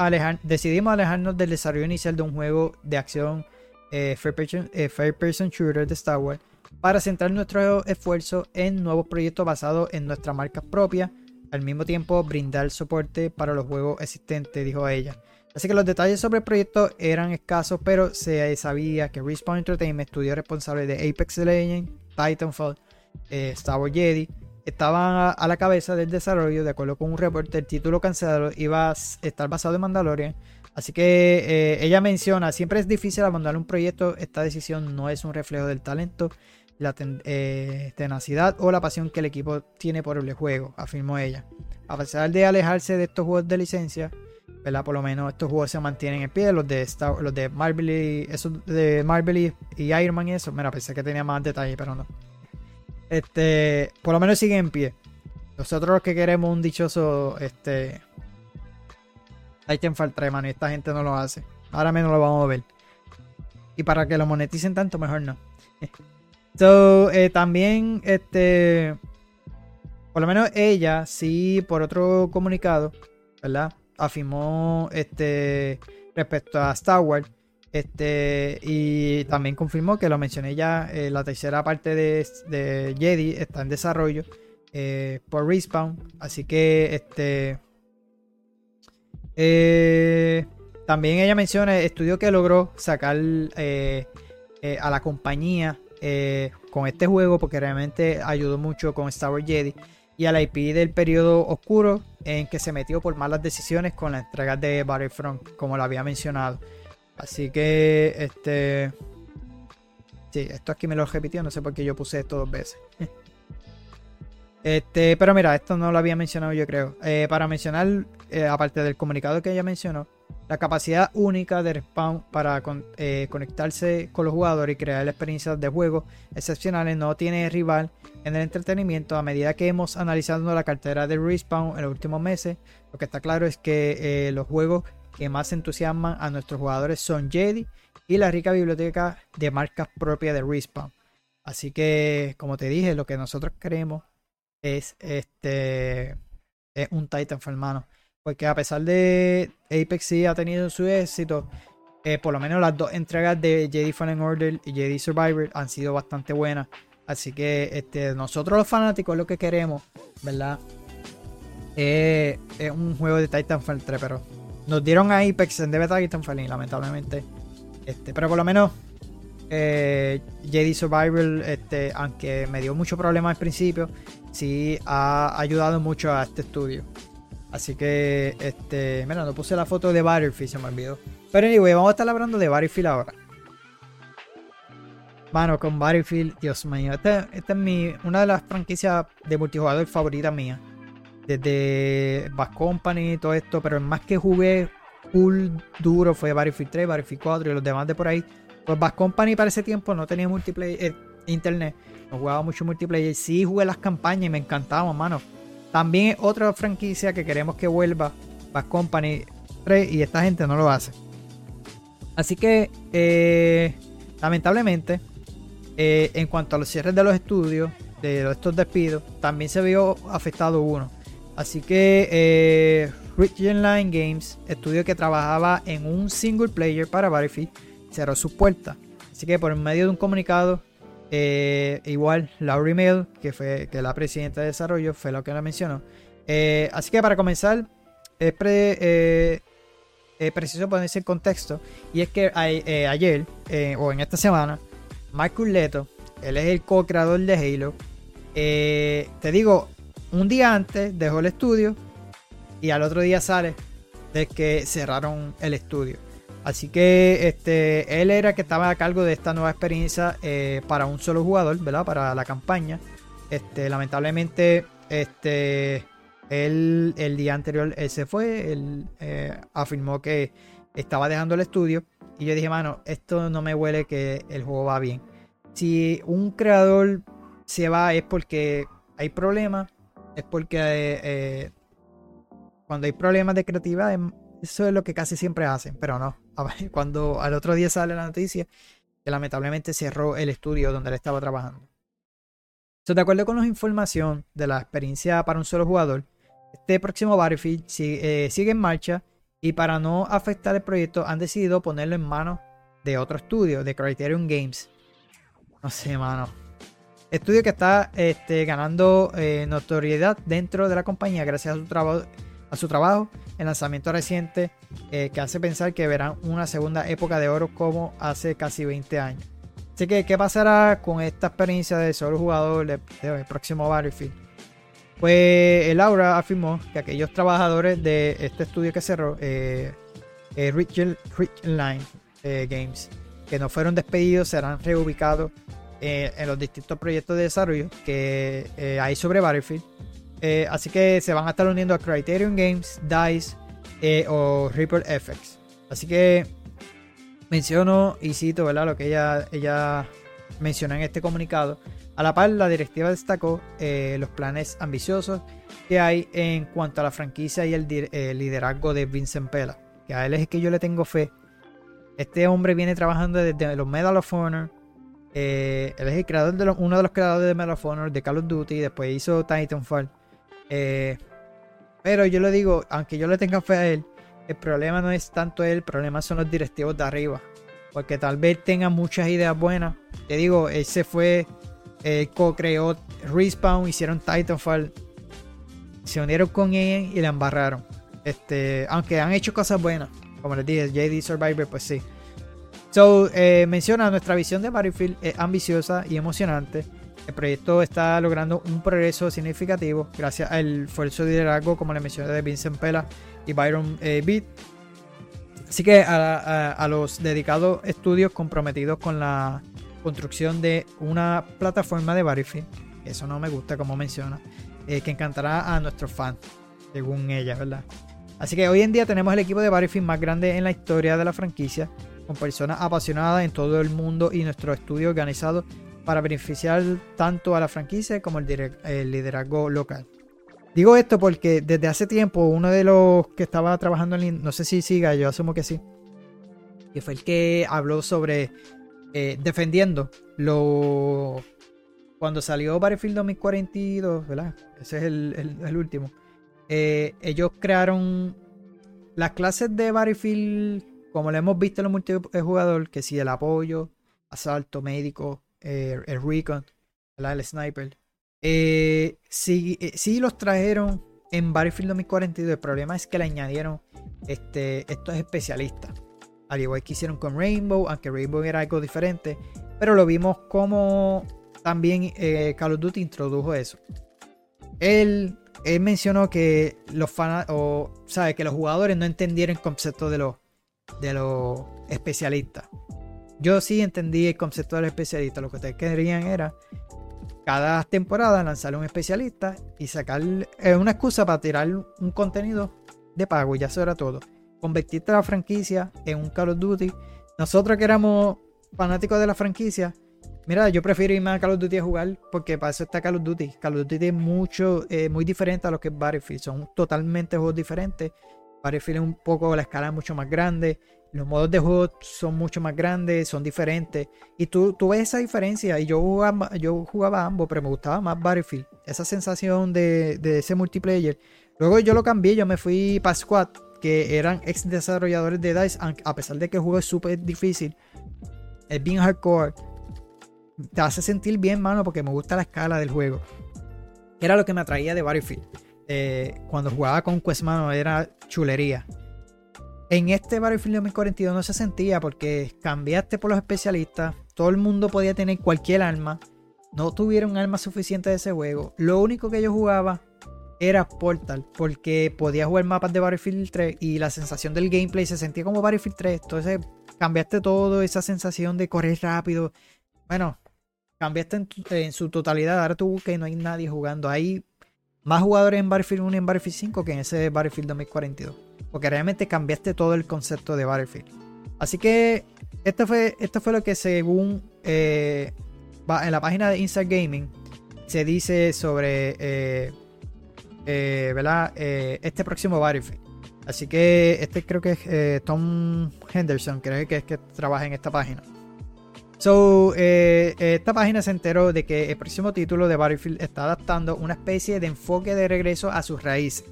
decidimos alejarnos del desarrollo inicial de un juego de acción eh, fair, person, shooter de Star Wars para centrar nuestro esfuerzo en nuevos proyectos basados en nuestras marcas propias, al mismo tiempo brindar soporte para los juegos existentes, dijo ella. Así que los detalles sobre el proyecto eran escasos, pero se sabía que Respawn Entertainment, estudio responsable de Apex Legends, Titanfall, eh, Star Wars Jedi, estaban a, la cabeza del desarrollo. De acuerdo con un reporte, el título cancelado iba a estar basado en Mandalorian. Así que eh, ella menciona, siempre es difícil abandonar un proyecto, esta decisión no es un reflejo del talento, la eh, tenacidad o la pasión que el equipo tiene por el juego, afirmó ella. A pesar de alejarse de estos juegos de licencia, ¿verdad? Por lo menos estos juegos se mantienen en pie. Los de los de Marvel y esos de Marvel y, Iron Man y eso. Mira, pensé que tenía más detalle, pero no. Este, por lo menos siguen en pie. Nosotros los que queremos un dichoso este Titanfall 3, mano, y esta gente no lo hace. Ahora menos lo vamos a ver. Y para que lo moneticen tanto, mejor no. so, eh, también, este. Por lo menos ella, sí, por otro comunicado, ¿verdad? afirmó este, respecto a Star Wars. Este, y también confirmó que lo mencioné ya, eh, la tercera parte de, Jedi está en desarrollo eh, por Respawn. Así que este eh, también ella menciona el estudio que logró sacar a la compañía con este juego porque realmente ayudó mucho con Star Wars Jedi y a la IP del periodo oscuro en que se metió por malas decisiones con la entrega de Battlefront, como lo había mencionado. Así que, este. Sí, esto aquí me lo repitió, no sé por qué yo puse esto dos veces. Este, pero mira, esto no lo había mencionado yo creo. Eh, para mencionar, eh, aparte del comunicado que ella mencionó, la capacidad única de Respawn para eh, conectarse con los jugadores y crear experiencias de juego excepcionales no tiene rival en el entretenimiento. A medida que hemos analizado la cartera de Respawn en los últimos meses, lo que está claro es que los juegos que más entusiasman a nuestros jugadores son Jedi y la rica biblioteca de marcas propias de Respawn. Así que, como te dije, lo que nosotros queremos es este es un Titanfall, hermano. Porque a pesar de Apex sí ha tenido su éxito, eh, por lo menos las dos entregas de Jedi Fallen Order y Jedi Survivor han sido bastante buenas. Así que este, nosotros los fanáticos lo que queremos, ¿verdad? es un juego de Titanfall 3, pero nos dieron a Apex en Titanfall y lamentablemente. Este, pero por lo menos eh, Jedi Survivor, este, aunque me dio mucho problema al principio, sí ha ayudado mucho a este estudio. Así que, este, mira, no puse la foto de Battlefield, se me olvidó. Pero anyway, vamos a estar hablando de Battlefield ahora. Mano, con Battlefield, Dios mío, esta, es mi, una de las franquicias de multijugador favoritas mía. Desde Bass Company y todo esto, pero el más que jugué full duro fue Battlefield 3, Battlefield 4 y los demás de por ahí. Pues Bass Company para ese tiempo no tenía multiplayer, eh, internet, no jugaba mucho multiplayer. Sí jugué las campañas y me encantaban, mano también otra franquicia que queremos que vuelva, Bad Company 3, y esta gente no lo hace. Así que, eh, lamentablemente, eh, en cuanto a los cierres de los estudios, de estos despidos, también se vio afectado uno. Así que eh, Line Games, estudio que trabajaba en un single player para Battlefield, cerró sus puertas. Así que por medio de un comunicado, eh, igual Laurie Mill, que fue que la presidenta de desarrollo, fue lo que la mencionó. Eh, así que para comenzar, es, preciso ponerse en contexto. Y es que ayer, o en esta semana, Michael Leto, él es el co-creador de Halo. te digo, un día antes dejó el estudio y al otro día sale de que cerraron el estudio. Así que este, él era el que estaba a cargo de esta nueva experiencia eh, para un solo jugador, ¿verdad? Para la campaña. Este, lamentablemente, este, él, el día anterior él se fue, él eh, afirmó que estaba dejando el estudio. Y yo dije, mano, esto no me huele que el juego va bien. Si un creador se va es porque hay problemas es porque eh, eh, cuando hay problemas de creatividad, em, eso es lo que casi siempre hacen, pero no. Cuando al otro día sale la noticia que lamentablemente cerró el estudio donde él estaba trabajando. de acuerdo con la información de la experiencia para un solo jugador, este próximo Battlefield eh, sigue en marcha y para no afectar el proyecto han decidido ponerlo en manos de otro estudio, de Criterion Games. No sé, mano. Estudio que está este, ganando eh, notoriedad dentro de la compañía gracias a su, trabajo, a su trabajo en lanzamiento reciente eh, que hace pensar que verán una segunda época de oro como hace casi 20 años. Así que, ¿qué pasará con esta experiencia de solo jugador del próximo Battlefield? Pues el Aura afirmó que aquellos trabajadores de este estudio que cerró, eh, Rich, Line Games, que no fueron despedidos, serán reubicados eh, en los distintos proyectos de desarrollo que eh, hay sobre Battlefield. Eh, así que se van a estar uniendo a Criterion Games, DICE o Ripple FX. Así que menciono y cito ¿verdad? lo que ella, ella menciona en este comunicado. A la par, la directiva destacó los planes ambiciosos que hay en cuanto a la franquicia y el, liderazgo de Vincent Pela, que a él es que yo le tengo fe. Este hombre viene trabajando desde los Medal of Honor, eh, él es el creador de uno de los creadores de Medal de Call of Duty, después hizo Titanfall. Eh, pero yo le digo, aunque yo le tenga fe a él, el problema no es tanto él, el problema son los directivos de arriba. Porque tal vez tenga muchas ideas buenas. Te digo, él se fue, co-creó Respawn, hicieron Titanfall, se unieron con él y la embarraron. Este, aunque han hecho cosas buenas, como les dije, JD Survivor, pues sí. So, eh, menciona nuestra visión de Battlefield es ambiciosa y emocionante. El proyecto está logrando un progreso significativo gracias al esfuerzo de liderazgo, como le mencioné, de Vincent Pela y Byron eh, Beat. Así que a, los dedicados estudios comprometidos con la construcción de una plataforma de Battlefield, eso no me gusta como menciona, eh, que encantará a nuestros fans, según ella, ¿verdad? Así que hoy en día tenemos el equipo de Battlefield más grande en la historia de la franquicia con personas apasionadas en todo el mundo y nuestro estudio organizado para beneficiar tanto a la franquicia como el, liderazgo local. Digo esto porque desde hace tiempo uno de los que estaba trabajando en, no sé si siga, yo asumo que sí, que fue el que habló sobre eh, defendiendo lo cuando salió Battlefield 2042, ¿verdad? Ese es el, último. Eh, ellos crearon las clases de Battlefield como lo hemos visto en los multijugador, que si el apoyo, asalto, médico, eh, el recon, el sniper, eh, eh, sí, los trajeron en Battlefield 2042. El problema es que le añadieron este, estos especialistas. Al igual que hicieron con Rainbow, aunque Rainbow era algo diferente. Pero lo vimos como también Call of Duty introdujo eso. Él, él mencionó que los fans, o sabe, que los jugadores no entendieron el concepto de los de los especialistas. Yo sí entendí el concepto del especialista. Lo que ustedes querían era cada temporada lanzar un especialista y sacar una excusa para tirar un contenido de pago. Y ya eso era todo. Convertirte la franquicia en un Call of Duty. Nosotros que éramos fanáticos de la franquicia, mira, yo prefiero irme a Call of Duty a jugar porque para eso está Call of Duty. Call of Duty es mucho, eh, muy diferente a lo que es Battlefield. Son totalmente juegos diferentes. Battlefield es un poco, la escala es mucho más grande, Los modos de juego son mucho más grandes, son diferentes. Y tú, tú ves esa diferencia. Y yo jugaba, yo jugaba ambos, pero me gustaba más Battlefield. Esa sensación de, de ese multiplayer. Luego yo lo cambié, yo me fui para Squad, que eran ex desarrolladores de DICE, a pesar de que el juego es súper difícil. Es bien hardcore. Te hace sentir bien, mano, porque me gusta la escala del juego. Era lo que me atraía de Battlefield. Eh, cuando jugaba con Quest, mano, era chulería. En este Battlefield 2042 no se sentía porque cambiaste por los especialistas. Todo el mundo podía tener cualquier arma. No tuvieron arma suficiente de ese juego. Lo único que yo jugaba era Portal. Porque podía jugar mapas de Battlefield 3 y la sensación del gameplay se sentía como Battlefield 3. Entonces cambiaste todo, esa sensación de correr rápido. Bueno, cambiaste en, su totalidad. Ahora tú que no hay nadie jugando. Hay más jugadores en Battlefield 1 y en Battlefield 5 que en ese Battlefield 2042. Porque realmente cambiaste todo el concepto de Battlefield. Así que esto fue, esto fue lo que según eh, en la página de Inside Gaming se dice sobre eh, eh, ¿verdad? este próximo Battlefield. Así que este creo que es Tom Henderson, creo que es que trabaja en esta página. So, esta página se enteró de que el próximo título de Battlefield está adaptando una especie de enfoque de regreso a sus raíces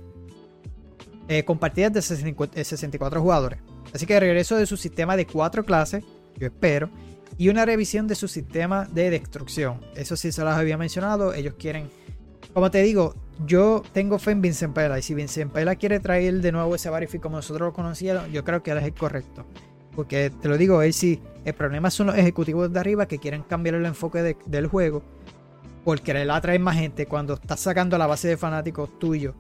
eh, con partidas de 64 jugadores. Así que regreso de su sistema de 4 clases, yo espero, y una revisión de su sistema de destrucción. Eso sí se las había mencionado, ellos quieren, como te digo, yo tengo fe en Vincent Pela, y si Vincent Pela quiere traer de nuevo ese Battlefield como nosotros lo conocíamos, yo creo que él es el correcto. Porque te lo digo, el problema son los ejecutivos de arriba que quieren cambiar el enfoque del juego por querer atraer más gente cuando estás sacando la base de fanáticos tuyo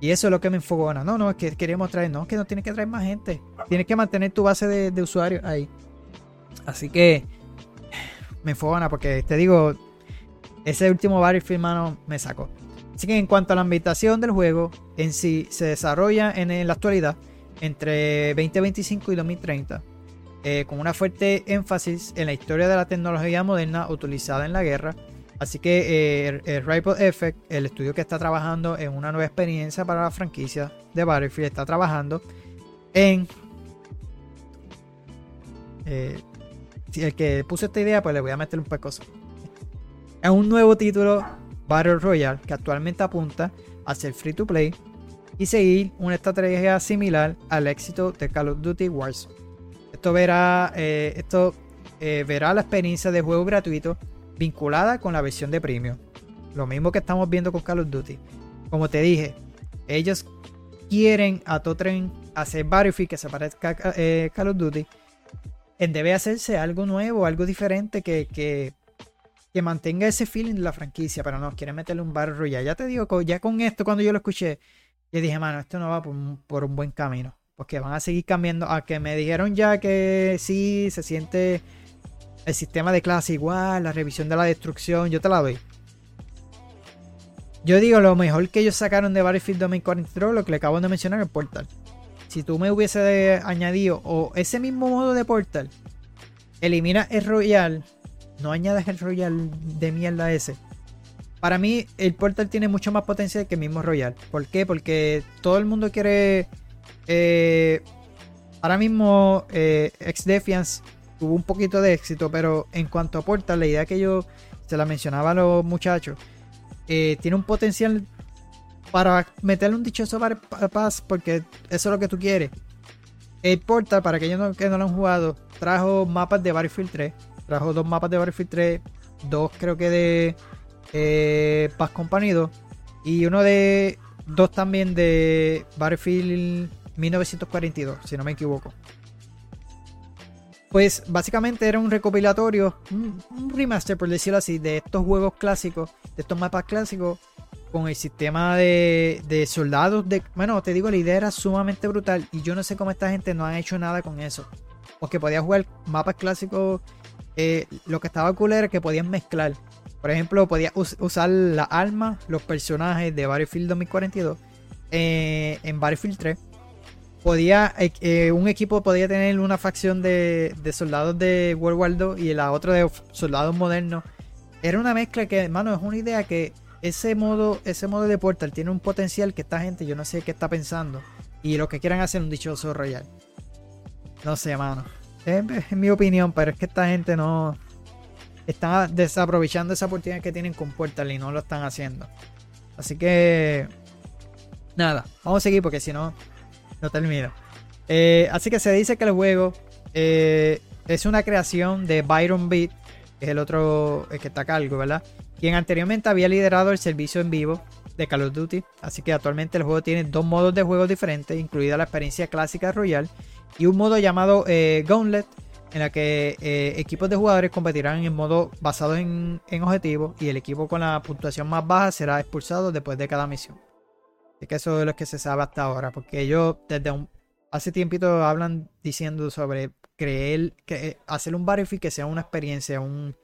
y eso es lo que me enfogona. No, no, es que queremos traer, no, es que no tienes que traer más gente. Tienes que mantener tu base de, usuarios ahí. Así que me enfogona porque te digo, ese último Battlefield, mano, me sacó. Así que en cuanto a la ambientación del juego en sí, se desarrolla en, la actualidad entre 2025 y 2030, eh, con una fuerte énfasis en la historia de la tecnología moderna utilizada en la guerra Así que eh, el, Ripple Effect, el estudio que está trabajando en una nueva experiencia para la franquicia de Battlefield, está trabajando en. Eh, si el que puso esta idea, pues le voy a meter un poco de cosas. Es un nuevo título Battle Royale que actualmente apunta a ser free to play y seguir una estrategia similar al éxito de Call of Duty Warzone. Esto verá, eh, esto verá la experiencia de juego gratuito vinculada con la versión de premium. Lo mismo que estamos viendo con Call of Duty. Como te dije, ellos quieren a Totren hacer Battlefield que se parezca a eh, Call of Duty. Debe hacerse algo nuevo, algo diferente que, que, mantenga ese feeling de la franquicia, pero no, quieren meterle un Battle Royale. Ya te digo, ya con esto, cuando yo lo escuché, yo dije, mano, esto no va por, un buen camino. Porque van a seguir cambiando. A que me dijeron ya que sí, se siente el sistema de clase igual, la revisión de la destrucción, yo te la doy. Yo digo, lo mejor que ellos sacaron de Battlefield 2043, lo que le acabo de mencionar, el Portal. Si tú me hubiese añadido, o ese mismo modo de Portal, elimina el Royal, no añades el Royal de mierda ese. Para mí, el Portal tiene mucho más potencia que el mismo Royal. ¿Por qué? Porque todo el mundo quiere. Eh, ahora mismo, eh, Ex-Defiance tuvo un poquito de éxito, pero en cuanto a Portal, la idea que yo se la mencionaba a los muchachos, eh, tiene un potencial para meterle un dichoso paz, porque eso es lo que tú quieres. El Portal, para aquellos que no lo han jugado, trajo mapas de Battlefield 3, trajo dos mapas de Battlefield 3, dos creo que de eh, Paz Company y uno de dos también de Battlefield 1942, si no me equivoco. Pues básicamente era un recopilatorio, un, remaster por decirlo así, de estos juegos clásicos, de estos mapas clásicos, con el sistema de, soldados. Bueno, te digo, la idea era sumamente brutal y yo no sé cómo esta gente no ha hecho nada con eso. Porque podías jugar mapas clásicos, eh, lo que estaba cool era que podías mezclar. Por ejemplo, podías usar la arma, los personajes de Battlefield 2042 eh, en Battlefield 3 podía eh, eh, un equipo podía tener una facción de, soldados de World War II y la otra de soldados modernos. Era una mezcla que, hermano, es una idea que ese modo, ese modo de Portal tiene un potencial que esta gente, yo no sé qué está pensando. Y lo que quieran hacer un dichoso Royal. no sé, mano. Es, es mi opinión, pero es que esta gente no. Están desaprovechando esa oportunidad que tienen con Portal y no lo están haciendo. Así que. Nada, vamos a seguir porque si no, no termino. Eh, así que se dice que el juego eh, es una creación de Byron Beat, que es el otro que está a cargo, ¿verdad? Quien anteriormente había liderado el servicio en vivo de Call of Duty. Así que actualmente el juego tiene dos modos de juego diferentes, incluida la experiencia clásica Royal y un modo llamado eh, Gauntlet, en la que eh, equipos de jugadores competirán en modo basado en, objetivos y el equipo con la puntuación más baja será expulsado después de cada misión. Así que eso es lo que se sabe hasta ahora, porque ellos desde un, hace tiempito hablan diciendo sobre creer, que hacer un Battlefield que sea una experiencia, un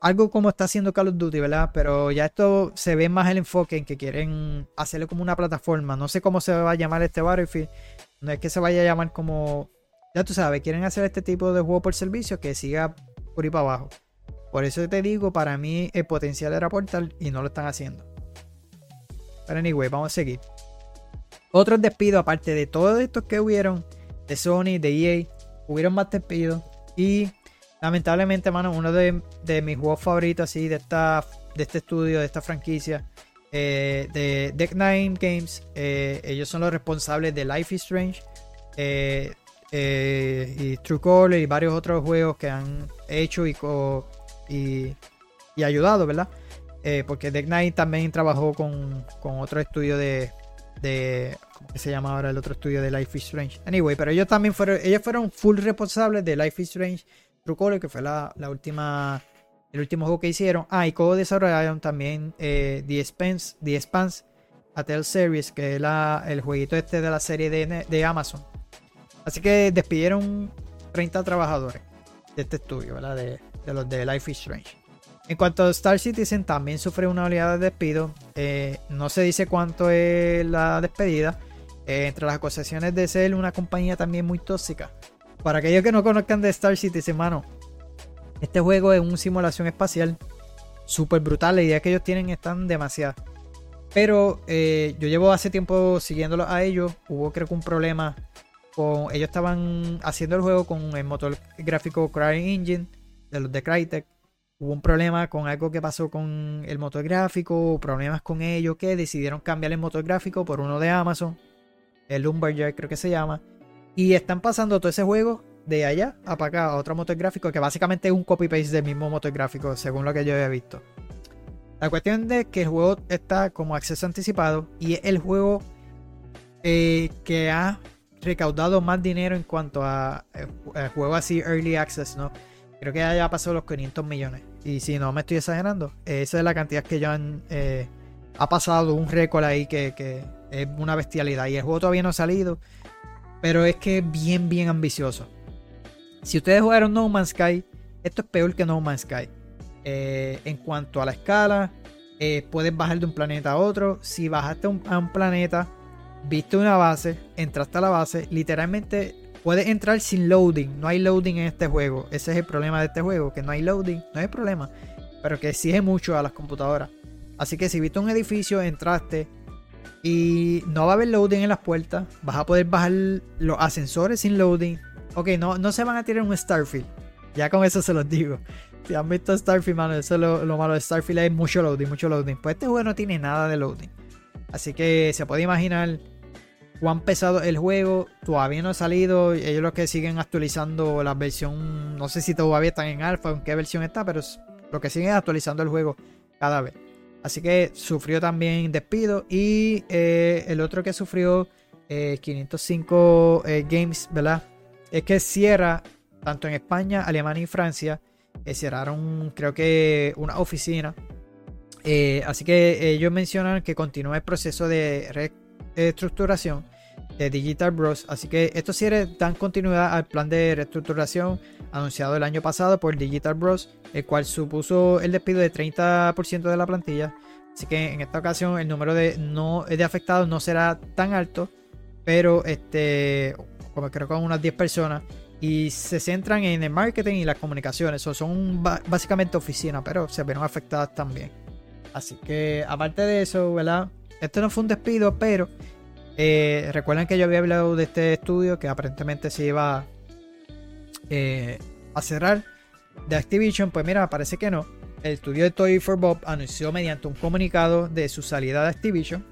algo como está haciendo Call of Duty, ¿verdad? Pero ya esto se ve más el enfoque en que quieren hacerlo como una plataforma. No sé cómo se va a llamar este Battlefield. No es que se vaya a llamar como ya tú sabes, quieren hacer este tipo de juego por servicio que siga por ahí para abajo. Por eso te digo, para mí el potencial era Portal y no lo están haciendo. Pero anyway, vamos a seguir. Otros despidos, aparte de todos estos que hubieron, de Sony, de EA, hubieron más despidos. Y lamentablemente, mano, uno de, mis juegos favoritos así de, esta, de este estudio, de esta franquicia, eh, de Deck Nine Games, eh, ellos son los responsables de Life is Strange. Eh, eh, y True Color y varios otros juegos que han hecho y, y, ayudado, ¿verdad? Eh, porque Deck Knight también trabajó con, otro estudio de, de. ¿Cómo se llama ahora el otro estudio de Life is Strange? Anyway, pero ellos también fueron. Ellos fueron full responsables de Life is Strange True Color, que fue la, última. El último juego que hicieron. Ah, y co-desarrollaron también eh, The Expanse, The Expanse A Series, que es el jueguito este de la serie de, de Amazon Así que despidieron 30 trabajadores de este estudio, ¿verdad? De, los de Life is Strange. En cuanto a Star Citizen, también sufre una oleada de despido. Eh, no se dice cuánto es la despedida. Eh, entre las acusaciones de ser una compañía también muy tóxica. Para aquellos que no conozcan de Star Citizen, hermano, este juego es una simulación espacial súper brutal. La idea que ellos tienen están demasiado. Pero eh, yo llevo hace tiempo siguiéndolo a ellos. Hubo creo que un problema ellos estaban haciendo el juego con el motor gráfico CryEngine de los de Crytek. Hubo un problema con algo que pasó con el motor gráfico, problemas con ellos que decidieron cambiar el motor gráfico por uno de Amazon, el Lumberjack creo que se llama, y están pasando todo ese juego de allá a para acá a otro motor gráfico que básicamente es un copy paste del mismo motor gráfico según lo que yo había visto. La cuestión es que el juego está como acceso anticipado y es el juego eh, que ha recaudado más dinero en cuanto a, eh, juegos así early access, ¿no? Creo que ya pasado los 500 millones. Y si no me estoy exagerando, esa es la cantidad que ya han, eh, ha pasado un récord ahí que, es una bestialidad. Y el juego todavía no ha salido, pero es que es bien, bien ambicioso. Si ustedes jugaron No Man's Sky, esto es peor que No Man's Sky. Eh, en cuanto a la escala, puedes bajar de un planeta a otro. Si bajaste a un planeta, viste una base, entraste a la base, literalmente puedes entrar sin loading. No hay loading en este juego. Ese es el problema de este juego, que no hay loading, no hay problema, pero que exige mucho a las computadoras. Así que si viste un edificio, entraste y no va a haber loading en las puertas, vas a poder bajar los ascensores sin loading. Ok, no, no se van a tirar un Starfield. Ya con eso se los digo. Si han visto Starfield, mano, eso es lo, lo malo de Starfield, hay mucho loading, mucho loading. Pues este juego no tiene nada de loading. Así que se puede imaginar cuán pesado el juego. Todavía no ha salido. Ellos lo que siguen actualizando la versión. No sé si todavía están en alfa en qué versión está, pero lo que siguen actualizando el juego cada vez. Así que sufrió también despido. Y eh, el otro que sufrió 505 eh, eh, Games, ¿verdad? Es que cierra tanto en España, Alemania y Francia. cerraron, creo que, una oficina así que ellos mencionan que continúa el proceso de reestructuración de Digital Bros. Así que estos cierres dan continuidad al plan de reestructuración anunciado el año pasado por Digital Bros, el cual supuso el despido de 30% de la plantilla. Así que en esta ocasión el número de, no, de afectados no será tan alto, pero este, como creo que con unas 10 personas. Y se centran en el marketing y las comunicaciones. O son básicamente oficinas, pero se vieron afectadas también. Así que, aparte de eso, ¿verdad? Esto no fue un despido, pero Eh, recuerden que yo había hablado de este estudio que aparentemente se iba eh, a cerrar de Activision. Pues mira, parece que no. El estudio de Toy for Bob anunció mediante un comunicado de su salida de Activision.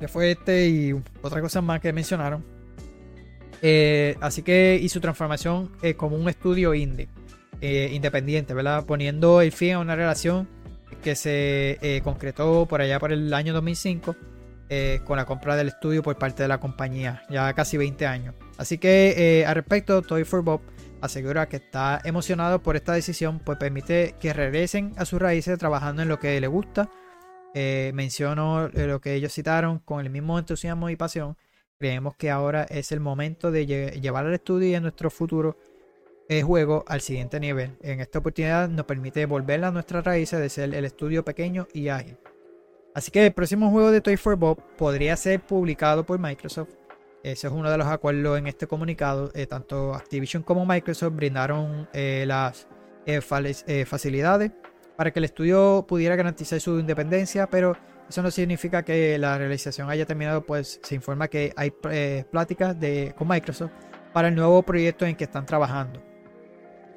Que fue este y otra cosa más que mencionaron. Eh, así que y su transformación como un estudio indie. independiente, ¿verdad? Poniendo el fin a una relación que se concretó por allá por el año 2005 eh, con la compra del estudio por parte de la compañía, ya casi 20 años. Así que eh, al respecto, Toy for Bob asegura que está emocionado por esta decisión, pues permite que regresen a sus raíces trabajando en lo que le gusta. Eh, menciono lo que ellos citaron con el mismo entusiasmo y pasión. Creemos que ahora es el momento de llevar al estudio y en nuestro futuro juego al siguiente nivel. En esta oportunidad nos permite volver a nuestras raíces de ser el estudio pequeño y ágil. Así que el próximo juego de Toy for Bob podría ser publicado por Microsoft. Ese es uno de los acuerdos en este comunicado. Eh, tanto Activision como Microsoft brindaron eh, las eh, facilidades para que el estudio pudiera garantizar su independencia, pero eso no significa que la realización haya terminado, pues se informa que hay pláticas de, con Microsoft para el nuevo proyecto en que están trabajando.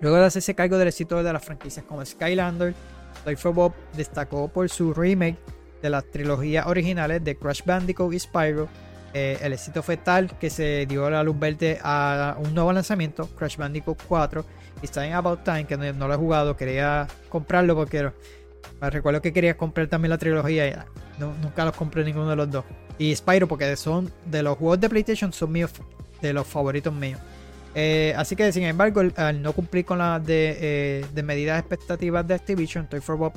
Luego de hacerse cargo del éxito de las franquicias como Skylander, Toy for Bob destacó por su remake de las trilogías originales de Crash Bandicoot y Spyro. Eh, el éxito fue tal que se dio la luz verde a un nuevo lanzamiento, Crash Bandicoot 4. Y está en About Time, que no, lo he jugado, quería comprarlo porque recuerdo que quería comprar también la trilogía y nunca los compré ninguno de los dos. Y Spyro, porque son de los juegos de PlayStation, son míos, de los favoritos míos. Eh, así que, sin embargo, al no cumplir con las de, eh, de medidas expectativas de Activision, Toy for Bob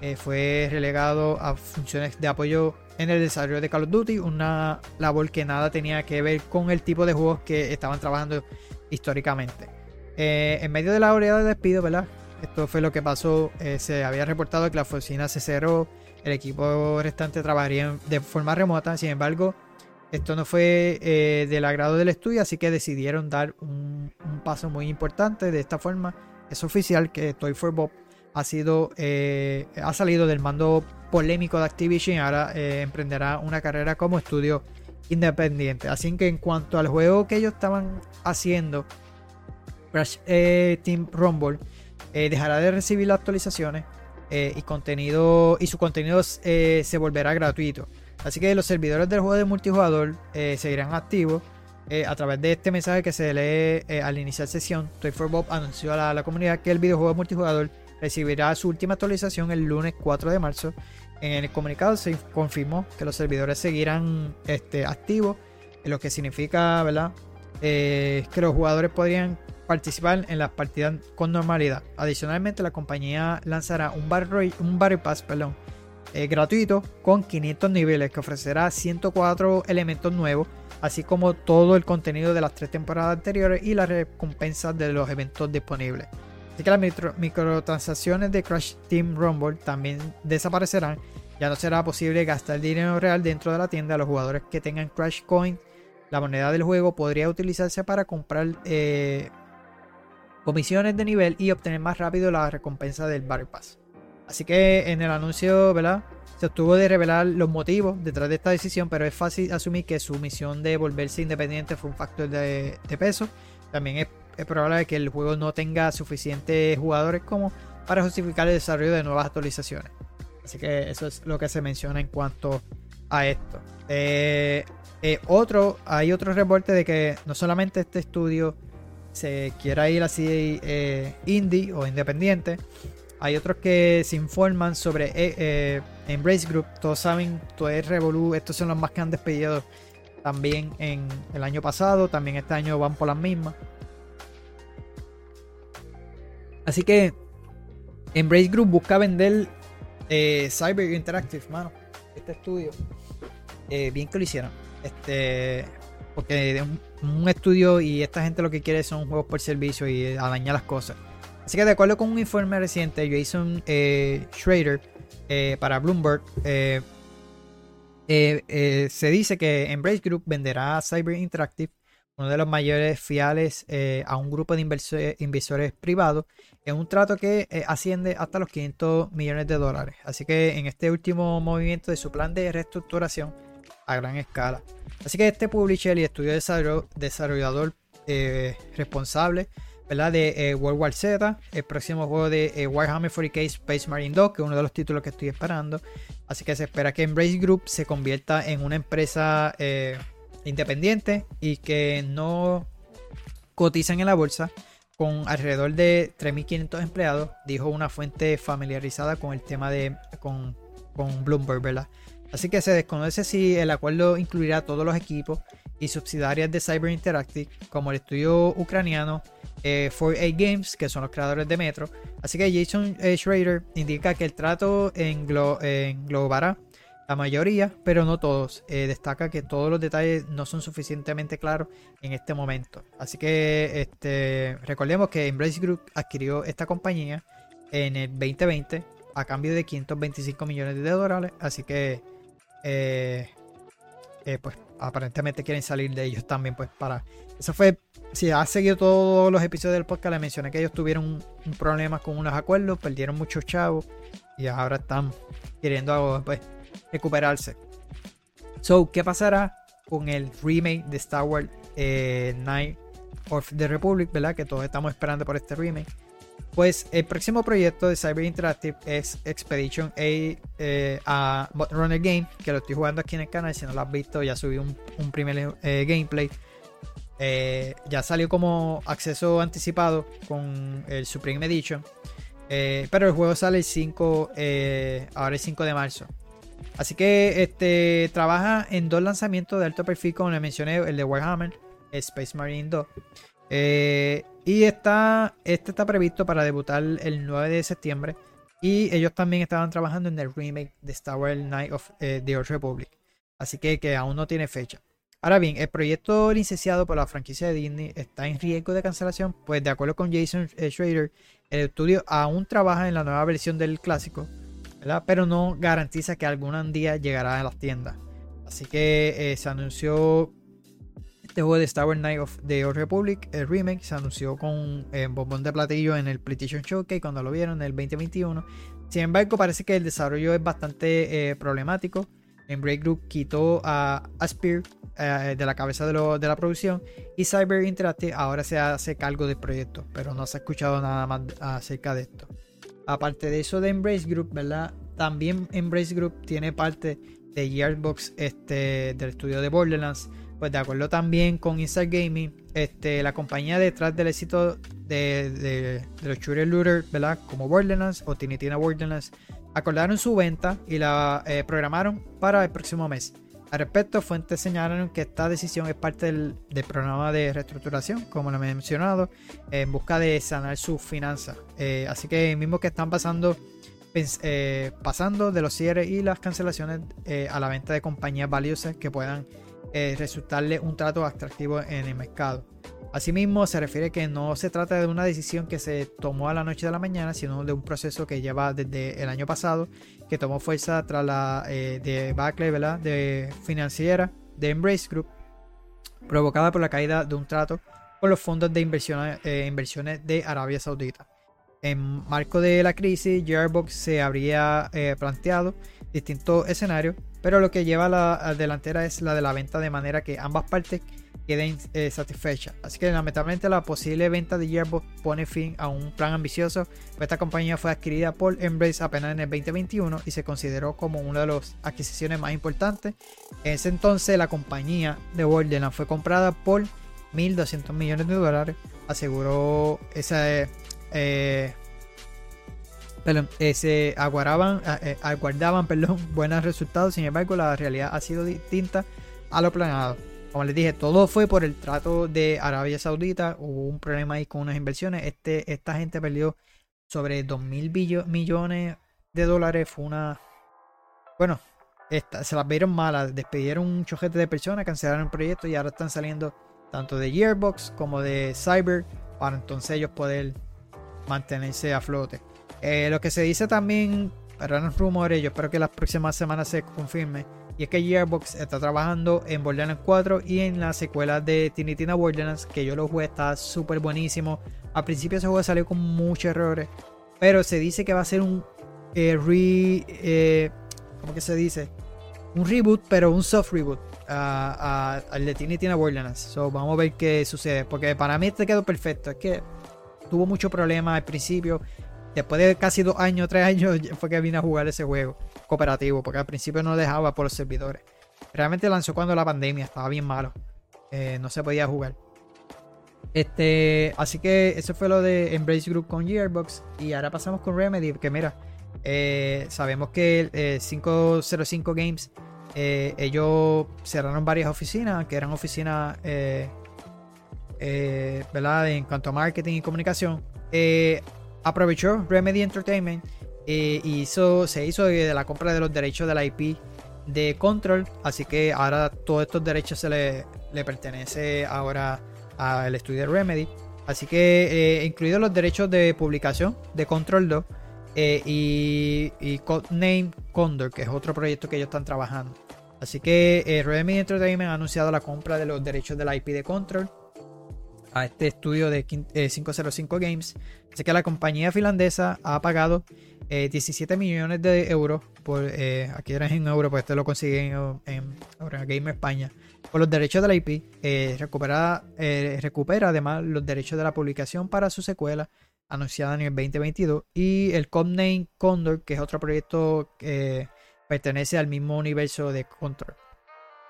eh, fue relegado a funciones de apoyo en el desarrollo de Call of Duty, una labor que nada tenía que ver con el tipo de juegos que estaban trabajando históricamente. En medio de la oleada de despido, ¿verdad? Esto fue lo que pasó. Se había reportado que la oficina se cerró, el equipo restante trabajaría de forma remota. Sin embargo, esto no fue del agrado del estudio, así que decidieron dar un, paso muy importante. De esta forma, es oficial que Toy for Bob ha sido eh, ha salido del mando polémico de Activision y ahora eh, emprenderá una carrera como estudio independiente. Así que en cuanto al juego que ellos estaban haciendo, Crash eh, Team Rumble dejará de recibir las actualizaciones y contenido y su contenido se volverá gratuito. Así que los servidores del juego de multijugador seguirán activos. a través de este mensaje que se lee al iniciar sesión, Toy for Bob anunció a la, comunidad que el videojuego de multijugador recibirá su última actualización el lunes 4 de marzo. En el comunicado se confirmó que los servidores seguirán este, activos, lo que significa ¿verdad? Eh, que los jugadores podrían participar en las partidas con normalidad. Adicionalmente, la compañía lanzará un Battle, un Pass perdón, eh, gratuito con 500 niveles que ofrecerá 104 elementos nuevos, así como todo el contenido de las tres temporadas anteriores y las recompensas de los eventos disponibles. Así que las microtransacciones de Crash Team Rumble también desaparecerán. Ya no será posible gastar dinero real dentro de la tienda. Los jugadores que tengan Crash Coin, la moneda del juego, podría utilizarse para comprar eh, comisiones de nivel y obtener más rápido la recompensa del Battle Pass. Así que en el anuncio, ¿verdad? Se obtuvo de revelar los motivos detrás de esta decisión, pero es fácil asumir que su misión de volverse independiente fue un factor de, peso. También es es probable que el juego no tenga suficientes jugadores como para justificar el desarrollo de nuevas actualizaciones. Así que eso es lo que se menciona en cuanto a esto. Eh, eh, otro, hay otro reporte de que no solamente este estudio se quiera ir así eh, indie o independiente, hay otros que se informan sobre Embrace Group. Todos saben, todo es Revolu, estos son los más que han despedido también en el año pasado, también este año van por las mismas. Así que Embrace Group busca vender eh, Cyber Interactive, mano. Este estudio. Eh, bien que lo hicieron. Este. Porque un, un, estudio y esta gente lo que quiere son juegos por servicio y eh, dañar las cosas. Así que de acuerdo con un informe reciente, Jason Schrader para Bloomberg, se dice que Embrace Group venderá Cyber Interactive uno de los mayores fiales eh, a un grupo de inversores, privados, en un trato que eh, asciende hasta los 500 millones de dólares. Así que en este último movimiento de su plan de reestructuración, a gran escala. Así que este publisher y estudio desarrollador eh, responsable de eh, World War Z, el próximo juego de eh, Warhammer 40k Space Marine 2, que es uno de los títulos que estoy esperando. Así que se espera que Embrace Group se convierta en una empresa independiente y que no cotizan en la bolsa con alrededor de 3.500 empleados, dijo una fuente familiarizada con el tema de con, con Bloomberg, ¿verdad? Así que se desconoce si el acuerdo incluirá todos los equipos y subsidiarias de Cyber Interactive, como el estudio ucraniano 4A eh, Games, que son los creadores de Metro. Así que Jason eh, Schrader indica que el trato englobará la mayoría, pero no todos. Eh, destaca que todos los detalles no son suficientemente claros en este momento. Así que este, recordemos que Embrace Group adquirió esta compañía en el 2020 a cambio de 525 millones de dólares. Así que eh, pues aparentemente quieren salir de ellos también, pues para... Eso fue, si has seguido todos los episodios del podcast, le mencioné que ellos tuvieron un, problema con unos acuerdos, perdieron muchos chavos y ahora están queriendo pues, recuperarse. So, ¿qué pasará con el remake de Star Wars eh, Night of the Republic, ¿verdad? Que todos estamos esperando por este remake. Pues el próximo proyecto de Cyber Interactive es Expedition A, eh, Runner Game, que lo estoy jugando aquí en el canal. Si no lo has visto, ya subí un, primer eh, gameplay. Eh, ya salió como acceso anticipado con el Supreme Edition. pero el juego sale el 5, ahora el 5 de marzo. Así que este trabaja en dos lanzamientos de alto perfil, como le mencioné, el de Warhammer, Space Marine 2. Y está, este está previsto para debutar el 9 de septiembre. Y ellos también estaban trabajando en el remake de Star Wars Night of eh, the Old Republic. Así que, aún no tiene fecha. Ahora bien, el proyecto licenciado por la franquicia de Disney está en riesgo de cancelación, pues de acuerdo con Jason eh, Schrader, el estudio aún trabaja en la nueva versión del clásico, ¿verdad? pero no garantiza que algún día llegará a las tiendas. Así que eh, se anunció este juego de Star Wars Night of the Old Republic, el remake, se anunció con eh, bombón de platillo en el PlayStation Showcase cuando lo vieron en el 2021. Sin embargo, parece que el desarrollo es bastante eh, problemático. En Break Group quitó a Aspire eh, de la cabeza de, la producción y Cyber Interactive ahora se hace cargo del proyecto, pero no se ha escuchado nada más acerca de esto. Aparte de eso de Embrace Group, ¿verdad? También Embrace Group tiene parte de Gearbox este, del estudio de Borderlands pues de acuerdo también con Inside Gaming, este, la compañía detrás del éxito de, los shooter looter, ¿verdad? Como Borderlands o Tinitina Borderlands, acordaron su venta y la eh, programaron para el próximo mes. Al respecto, fuentes señalaron que esta decisión es parte del, programa de reestructuración, como lo he mencionado, en busca de sanar sus finanzas. Eh, así que mismo que están pasando, eh, pasando de los cierres y las cancelaciones a la venta de compañías valiosas que puedan eh, resultarle un trato atractivo en el mercado. Asimismo, se refiere que no se trata de una decisión que se tomó a la noche de la mañana, sino de un proceso que lleva desde el año pasado, que tomó fuerza tras la eh, de ¿verdad? de financiera de Embrace Group, provocada por la caída de un trato con los fondos de inversiones, eh, inversiones de Arabia Saudita. En marco de la crisis, Gearbox se habría planteado distintos escenarios pero lo que lleva la delantera es la de la venta de manera que ambas partes queden eh, satisfechas. Así que lamentablemente la posible venta de Gearbox pone fin a un plan ambicioso. Pues esta compañía fue adquirida por Embrace apenas en el 2021 y se consideró como una de las adquisiciones más importantes. En ese entonces la compañía de Borderlands fue comprada por 1.200 millones de dólares. Aseguró esa... Eh, eh, se aguardaban, eh, aguardaban perdón, buenos resultados, sin embargo la realidad ha sido distinta a lo planeado. Como les dije, todo fue por el trato de Arabia Saudita, hubo un problema ahí con unas inversiones, este, esta gente perdió sobre 2 mil millones de dólares, fue una... Bueno, se las vieron malas, despidieron un chojete de personas, cancelaron el proyecto y ahora están saliendo tanto de Gearbox como de Cyber para entonces ellos poder mantenerse a flote. Eh, lo que se dice también, para los rumores, yo espero que las próximas semanas se confirme, y es que Gearbox está trabajando en Borderlands 4 y en la secuela de Tiny Borderlands, que yo lo jugué, está súper buenísimo. Al principio ese juego salió con muchos errores, pero se dice que va a ser un eh, re... Eh, ¿Cómo que se dice? un reboot, pero un soft reboot al de Tiny Tina Borderlands. So, vamos a ver qué sucede. Porque para mí este quedó perfecto. Es que tuvo muchos problemas al principio. Después de casi dos años, tres años, fue que vine a jugar ese juego cooperativo. Porque al principio no dejaba por los servidores. Realmente lanzó cuando la pandemia estaba bien malo. Eh, no se podía jugar. Este, así que eso fue lo de Embrace Group con Gearbox. Y ahora pasamos con Remedy. Que mira, eh, sabemos que 505 eh, Games, eh, ellos cerraron varias oficinas, que eran oficinas, ¿verdad? En cuanto a marketing y comunicación. Aprovechó Remedy Entertainment y hizo, se hizo de la compra de los derechos de la IP de Control. Así que ahora todos estos derechos se le, le pertenece ahora al estudio de Remedy. Así que, incluidos los derechos de publicación de Control 2 eh, y, y Codename Condor, que es otro proyecto que ellos están trabajando. Así que eh, Remedy Entertainment ha anunciado la compra de los derechos de la IP de Control a este estudio de 505 eh, Games. Así que la compañía finlandesa ha pagado 17 eh, millones de euros por aquí eran en euros, pues este lo consiguen en, en, Game España por los derechos de la IP. recupera, recupera además los derechos de la publicación para su secuela anunciada en el 2022, y el Codename Condor, que es otro proyecto que pertenece al mismo universo de Control.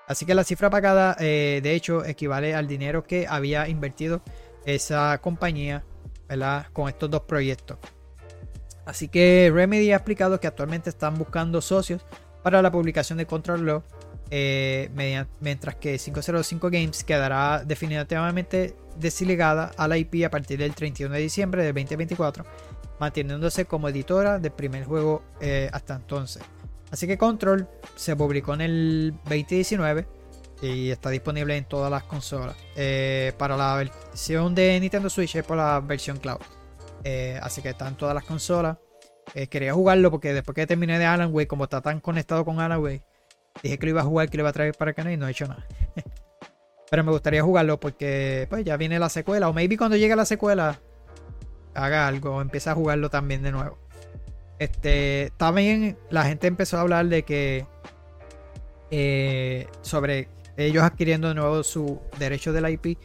Así que la cifra pagada, eh, de hecho, equivale al dinero que había invertido esa compañía ¿verdad? con estos dos proyectos. Así que Remedy ha explicado que actualmente están buscando socios para la publicación de Control Law eh, mientras que 505 Games quedará definitivamente desligada a la IP a partir del 31 de diciembre del 2024, manteniéndose como editora del primer juego eh, hasta entonces. Así que Control se publicó en el 2019 y está disponible en todas las consolas. Eh, para la versión de Nintendo Switch es por la versión cloud. así que está en todas las consolas. quería jugarlo porque después que terminé de Alan Wake, como está tan conectado con Alan Wake, Dije que lo iba a jugar, que lo iba a traer para acá y no he hecho nada. Pero me gustaría jugarlo porque pues ya viene la secuela. O maybe cuando llegue la secuela haga algo o empiece a jugarlo también de nuevo. Este, también la gente empezó a hablar de que eh, sobre ellos adquiriendo de nuevo su derecho de la IP.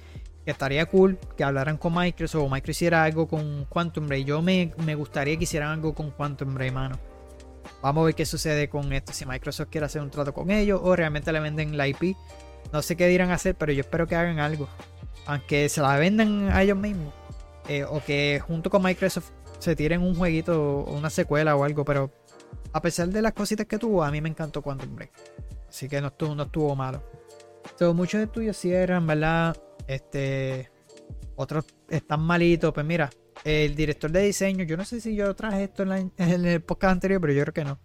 Que estaría cool que hablaran con Microsoft o Microsoft hiciera algo con Quantum Ray. Yo me, me gustaría que hicieran algo con Quantum Ray, mano. Vamos a ver qué sucede con esto. Si Microsoft quiere hacer un trato con ellos o realmente le venden la IP. No sé qué dirán hacer, pero yo espero que hagan algo. Aunque se la vendan a ellos mismos. Eh, o que junto con Microsoft se tiren un jueguito o una secuela o algo. Pero a pesar de las cositas que tuvo, a mí me encantó Quantum Break. Así que no estuvo, no estuvo malo. Muchos estudios cierran, ¿verdad? Este. Otros están malitos. Pues mira, el director de diseño, yo no sé si yo traje esto en, el podcast anterior, pero yo creo que no.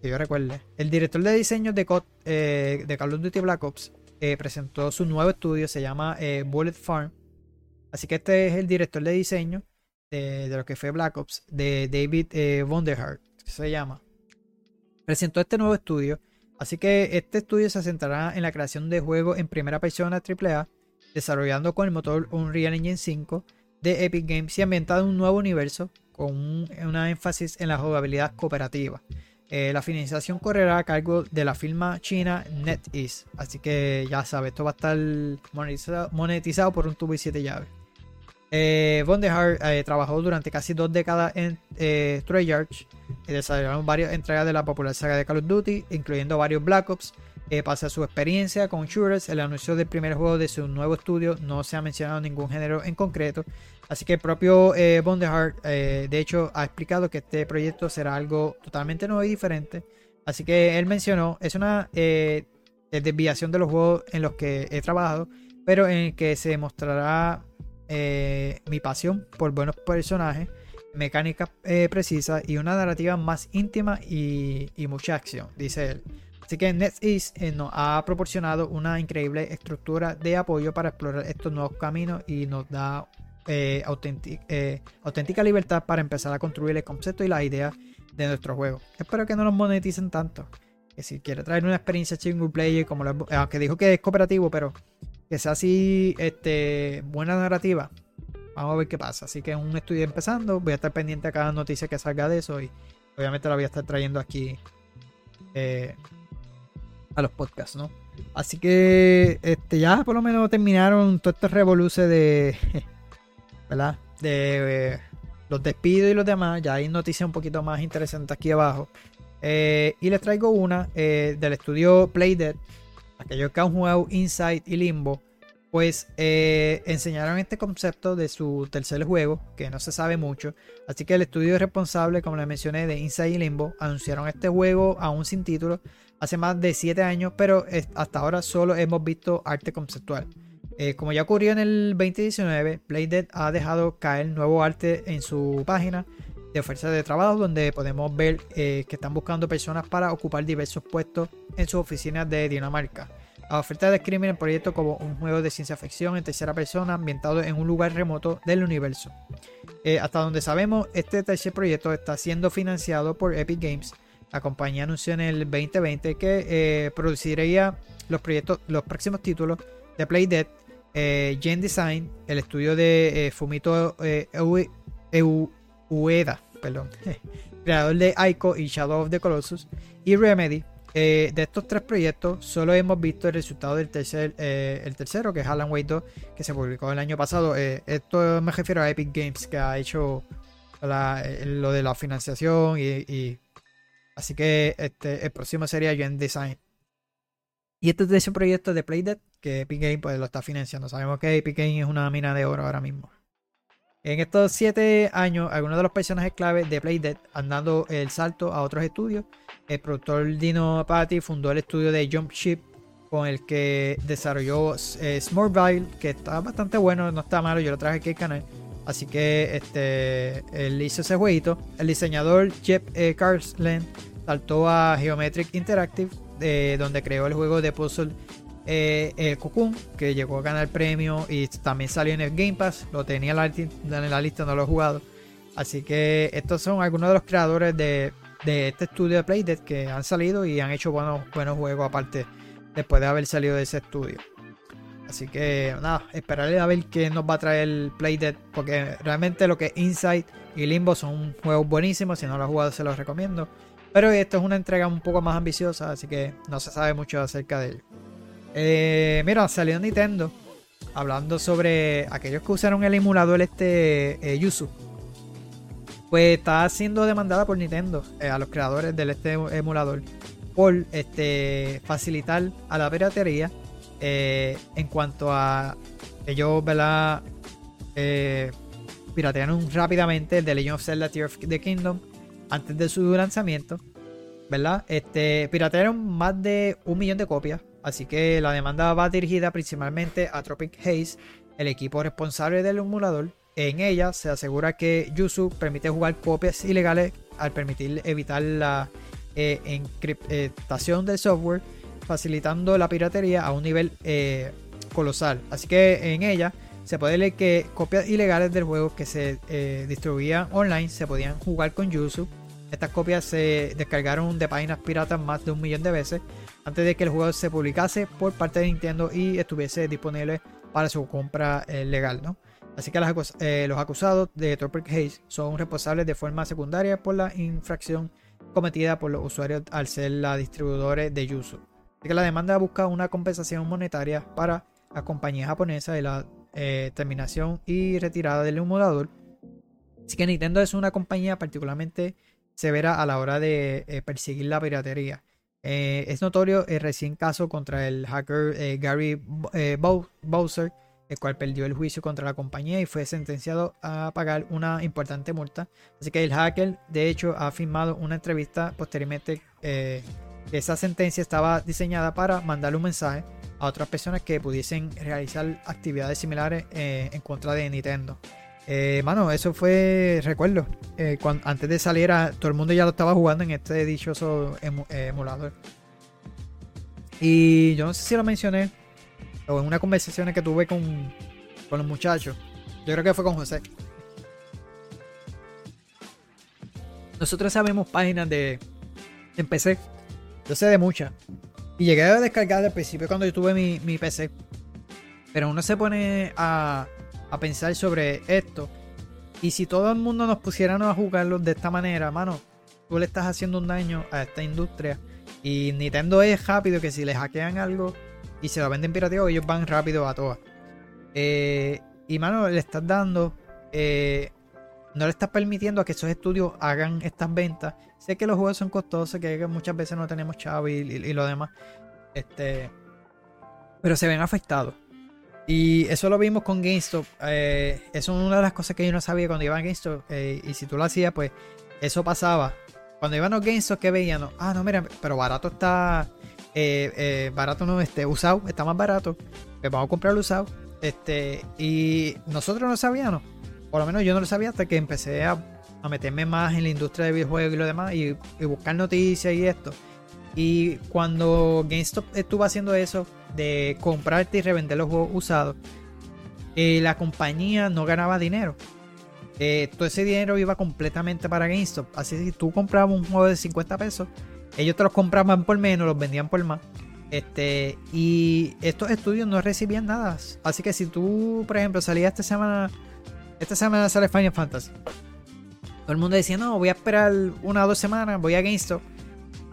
Que yo recuerde. El director de diseño de, eh, de Call of Duty Black Ops eh, presentó su nuevo estudio, se llama eh, Bullet Farm. Así que este es el director de diseño de, lo que fue Black Ops, de David Vonderhart, se llama. Presentó este nuevo estudio. Así que este estudio se centrará en la creación de juegos en primera persona AAA, desarrollando con el motor Unreal Engine 5 de Epic Games y ambientado en un nuevo universo con un, una énfasis en la jugabilidad cooperativa. Eh, la financiación correrá a cargo de la firma china NetEase. Así que ya sabes, esto va a estar monetizado, por un tubo y siete llaves. Eh, eh, trabajó durante casi dos décadas en eh, Treyarch y desarrollaron varias entregas de la popular saga de Call of Duty, incluyendo varios Black Ops. Eh, pase a su experiencia con Shooters, el anuncio del primer juego de su nuevo estudio no se ha mencionado ningún género en concreto, Así que el propio eh, Bondehart, eh, de hecho, ha explicado que este proyecto será algo totalmente nuevo y diferente. Así que él mencionó, es una eh, desviación de los juegos en los que he trabajado, pero en el que se demostrará eh, mi pasión por buenos personajes, mecánicas precisas y una narrativa más íntima y, mucha acción, dice él. Así que NetEase nos ha proporcionado una increíble estructura de apoyo para explorar estos nuevos caminos y nos da eh, eh, auténtica, libertad para empezar a construir el concepto y las ideas de nuestro juego. Espero que no nos moneticen tanto. Que si quiere traer una experiencia single player, como aunque dijo que es cooperativo, pero que sea así este, buena narrativa. Vamos a ver qué pasa. Así que es un estudio empezando. Voy a estar pendiente a cada noticia que salga de eso. Y obviamente la voy a estar trayendo aquí. Eh, a los podcasts, ¿no? Así que este, ya por lo menos terminaron todo este revoluce de. ¿Verdad? De eh, los despidos y los demás. Ya hay noticias un poquito más interesantes aquí abajo. Eh, y les traigo una del estudio Playdead. Aquellos que han jugado Inside y Limbo. Pues enseñaron este concepto de su tercer juego, que no se sabe mucho. Así que el estudio responsable, como les mencioné, de Inside y Limbo, anunciaron este juego aún sin título hace más de 7 años, pero hasta ahora solo hemos visto arte conceptual. Eh, como ya ocurrió en el 2019, Playdead ha dejado caer nuevo arte en su página de oferta de trabajo, donde podemos ver eh, que están buscando personas para ocupar diversos puestos en sus oficinas de Dinamarca. La oferta describe el proyecto como un juego de ciencia ficción en tercera persona ambientado en un lugar remoto del universo. Eh, hasta donde sabemos, este tercer proyecto está siendo financiado por Epic Games la compañía anunció en el 2020 que eh, produciría los proyectos, los próximos títulos de Playdead, eh, Gen Design, el estudio de Fumito Ueda, perdón, creador de Ico y Shadow of the Colossus, y Remedy. de estos tres proyectos, solo hemos visto el resultado del tercer, el tercero, que es Alan Wake 2, que se publicó el año pasado. esto me refiero a Epic Games, que ha hecho lo de la financiación y Así que este, el próximo sería Gen Design. Y este es un proyecto de Playdead que Epic Games pues, lo está financiando. Sabemos que Epic Games es una mina de oro ahora mismo. En estos 7 años, algunos de los personajes clave de Playdead han dado el salto a otros estudios. El productor Dino Patti fundó el estudio de Jump Ship con el que desarrolló eh, Smallville, que está bastante bueno, no está malo, yo lo traje aquí al canal. Así que este, él hizo ese jueguito. El diseñador Jeff eh, Carsland saltó a Geometric Interactive, donde creó el juego de puzzle eh, Cocoon, que llegó a ganar premio y también salió en el Game Pass. Lo tenía en la, lista, no lo he jugado. Así que estos son algunos de los creadores de, este estudio de Playdead que han salido y han hecho buenos, buenos juegos aparte después de haber salido de ese estudio. Así que nada, esperaré a ver qué nos va a traer Playdead. Porque realmente lo que es Inside y Limbo son juegos buenísimos. Si no lo has jugado, se los recomiendo. Pero esto es una entrega un poco más ambiciosa, así que no se sabe mucho acerca de ello. Eh, mira, salió Nintendo hablando sobre aquellos que usaron el emulador este eh, Yuzu. Pues está siendo demandada por Nintendo eh, a los creadores del este emulador por este, facilitar a la piratería eh, en cuanto a ellos, ¿verdad? Eh, piratearon rápidamente el The Legend of Zelda Tear of the Kingdom antes de su lanzamiento, ¿verdad? Este, piratearon más de un millón de copias, así que la demanda va dirigida principalmente a Tropic Haze, el equipo responsable del emulador. En ella se asegura que Yuzu permite jugar copias ilegales al permitir evitar la eh, encriptación del software facilitando la piratería a un nivel eh, colosal. Así que en ella se puede leer que copias ilegales del juego que se eh, distribuían online se podían jugar con Yuzu. Estas copias se descargaron de páginas piratas más de un millón de veces antes de que el juego se publicase por parte de Nintendo y estuviese disponible para su compra eh, legal. ¿no? Así que los acusados de Tropic Haze son responsables de forma secundaria por la infracción cometida por los usuarios al ser la distribuidores de Yuzu que la demanda busca una compensación monetaria para la compañía japonesa de la eh, terminación y retirada del emulador. Así que Nintendo es una compañía particularmente severa a la hora de eh, perseguir la piratería. Eh, es notorio el recién caso contra el hacker Gary Bowser, el cual perdió el juicio contra la compañía y fue sentenciado a pagar una importante multa. Así que el hacker, de hecho, ha firmado una entrevista posteriormente esa sentencia estaba diseñada para mandarle un mensaje a otras personas que pudiesen realizar actividades similares eh, en contra de Nintendo. Eh, mano, eso fue, recuerdo, eh, antes de salir, todo el mundo ya lo estaba jugando en este dichoso emulador. Y yo no sé si lo mencioné, o en una conversación que tuve con, con los muchachos. Yo creo que fue con José. Nosotros sabemos páginas de en PC yo sé de muchas. Y llegué a descargar al principio cuando yo tuve mi, PC. Pero uno se pone a, pensar sobre esto. Y si todo el mundo nos pusiéramos a jugarlo de esta manera, mano, tú le estás haciendo un daño a esta industria Y Nintendo es rápido que si le hackean algo y se lo venden pirateado, ellos van rápido a todas. Eh, y mano, le estás dando. Eh, no le estás permitiendo a que esos estudios hagan estas ventas. Sé que los juegos son costosos, que muchas veces no tenemos chavo y, lo demás. Este. Pero se ven afectados. Y eso lo vimos con GameStop. Eh, eso es una de las cosas que yo no sabía cuando iba a GameStop. Eh, y si tú lo hacías, pues eso pasaba. Cuando iban a GameStop, que veían? Ah, no, mira, pero barato está. Eh, barato no, este, usado, está más barato. Pues vamos a comprarlo usado. Este, y nosotros no sabíamos. Por lo menos yo no lo sabía hasta que empecé a, meterme más en la industria de videojuegos y lo demás. Y buscar noticias y esto. Y cuando GameStop estuvo haciendo eso de comprarte y revender los juegos usados, eh, la compañía no ganaba dinero. Eh, todo ese dinero iba completamente para GameStop. Así que si tú comprabas un juego de 50 pesos, ellos te los compraban por menos, los vendían por más. Este, y estos estudios no recibían nada. Así que si tú, por ejemplo, salías esta semana, esta semana sale Final Fantasy. Todo el mundo decía, no, voy a esperar una o dos semanas, voy a GameStop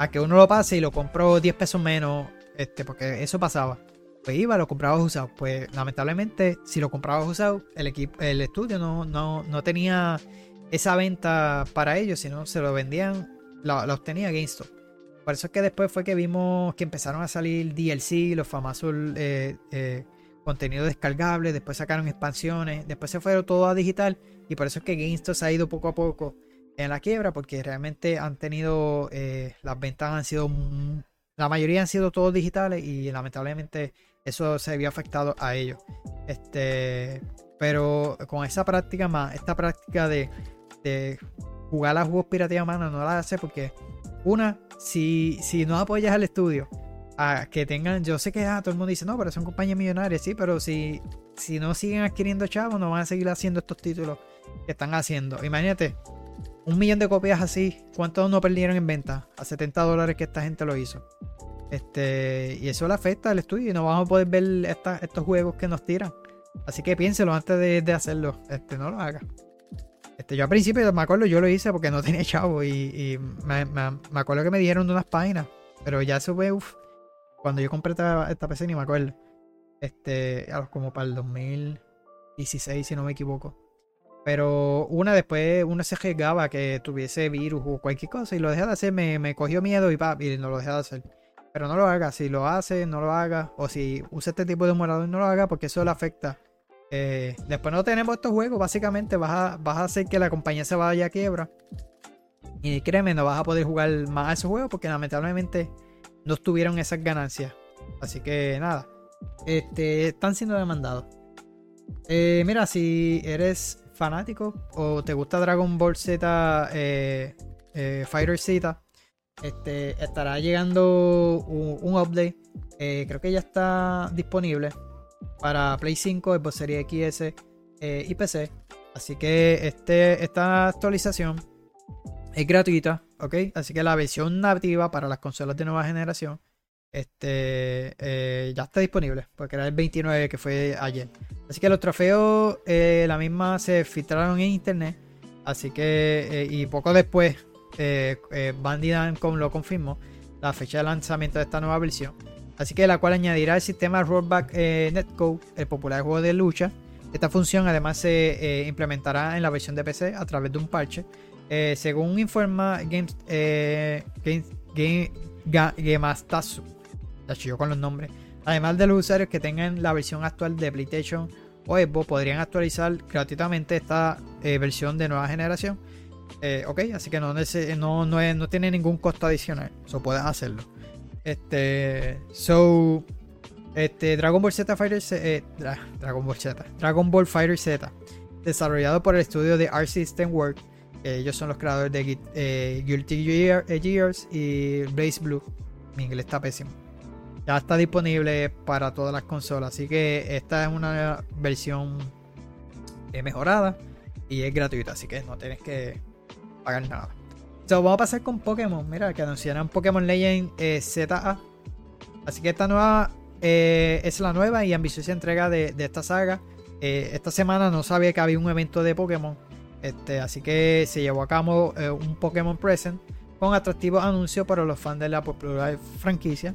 a que uno lo pase y lo compró 10 pesos menos, este, porque eso pasaba. Pues iba, lo compraba usado. Pues lamentablemente, si lo comprabas usado, el equipo, el estudio no, no, tenía esa venta para ellos, sino se lo vendían, la, obtenía GameStop. Por eso es que después fue que vimos que empezaron a salir DLC, los famosos eh, eh, contenidos descargables, después sacaron expansiones, después se fueron todo a digital y por eso es que GameStop se ha ido poco a poco en la quiebra porque realmente han tenido, eh, las ventas han sido, la mayoría han sido todos digitales y lamentablemente eso se había afectado a ellos. Este, pero con esa práctica más, esta práctica de, de jugar a juegos pirateados mano no la hace porque una, si, si no apoyas al estudio, a que tengan, yo sé que ah, todo el mundo dice, no, pero son compañías millonarias, sí, pero si, si no siguen adquiriendo chavos, no van a seguir haciendo estos títulos que están haciendo. Imagínate, un millón de copias así, ¿cuántos no perdieron en venta? A 70 dólares que esta gente lo hizo. Este, y eso le afecta al estudio y no vamos a poder ver estos juegos que nos tiran. Así que piénselo antes de, hacerlo. Este, no lo haga. Este, yo al principio me acuerdo, yo lo hice porque no tenía chavo y, me, acuerdo que me dijeron de unas páginas. Pero ya fue, uff, cuando yo compré esta, esta PC ni me acuerdo. Este, como para el 2016, si no me equivoco. Pero una después, uno se arriesgaba que tuviese virus o cualquier cosa y lo dejé de hacer, me, me cogió miedo y, pa, y no lo dejé de hacer. Pero no lo haga, si lo hace, no lo haga. O si usa este tipo de emulador, no lo haga porque eso le afecta. Eh, después no tenemos estos juegos, básicamente vas a, vas a hacer que la compañía se vaya a quiebra. Y créeme, no vas a poder jugar más a esos juegos porque lamentablemente no tuvieron esas ganancias. Así que nada, este, están siendo demandados. Eh, mira, si eres fanático o te gusta Dragon Ball Z eh, eh, Fighter Z, este, estará llegando un, update. Eh, creo que ya está disponible para Play 5, Xbox Series XS y PC. Así que este, esta actualización es gratuita, ¿ok? Así que la versión nativa para las consolas de nueva generación este eh, ya está disponible, porque era el 29 que fue ayer. Así que los trofeos, eh, la misma se filtraron en internet. Así que, eh, y poco después, Namco lo confirmó, la fecha de lanzamiento de esta nueva versión. Así que la cual añadirá el sistema Rollback Netcode, el popular juego de lucha. Esta función además se implementará en la versión de PC a través de un parche. según informa Games, Game, Game, yo con los nombres. Además de los usuarios que tengan la versión actual de PlayStation o Xbox, podrían actualizar gratuitamente esta eh, versión de nueva generación. Eh, ok, así que no, no, no, no, tiene ningún costo adicional. Eso puedes hacerlo. Este. So. Este. Dragon Ball Z Fighter eh, Dragon Ball Z. Dragon Ball Fighter Z. Desarrollado por el estudio de Art System Work. ellos son los creadores de Guilty Gears y Blaze Blue. Mi inglés está pésimo ya está disponible para todas las consolas. Así que esta es una versión eh, mejorada y es gratuita. Así que no tienes que pagar nada. So, vamos a pasar con Pokémon. Mira, que anunciaron Pokémon Legend eh, ZA. Así que esta nueva eh, es la nueva y ambiciosa entrega de, esta saga. esta semana no sabía que había un evento de Pokémon. Este, así que se llevó a cabo un Pokémon Present con atractivos anuncios para los fans de la popular franquicia.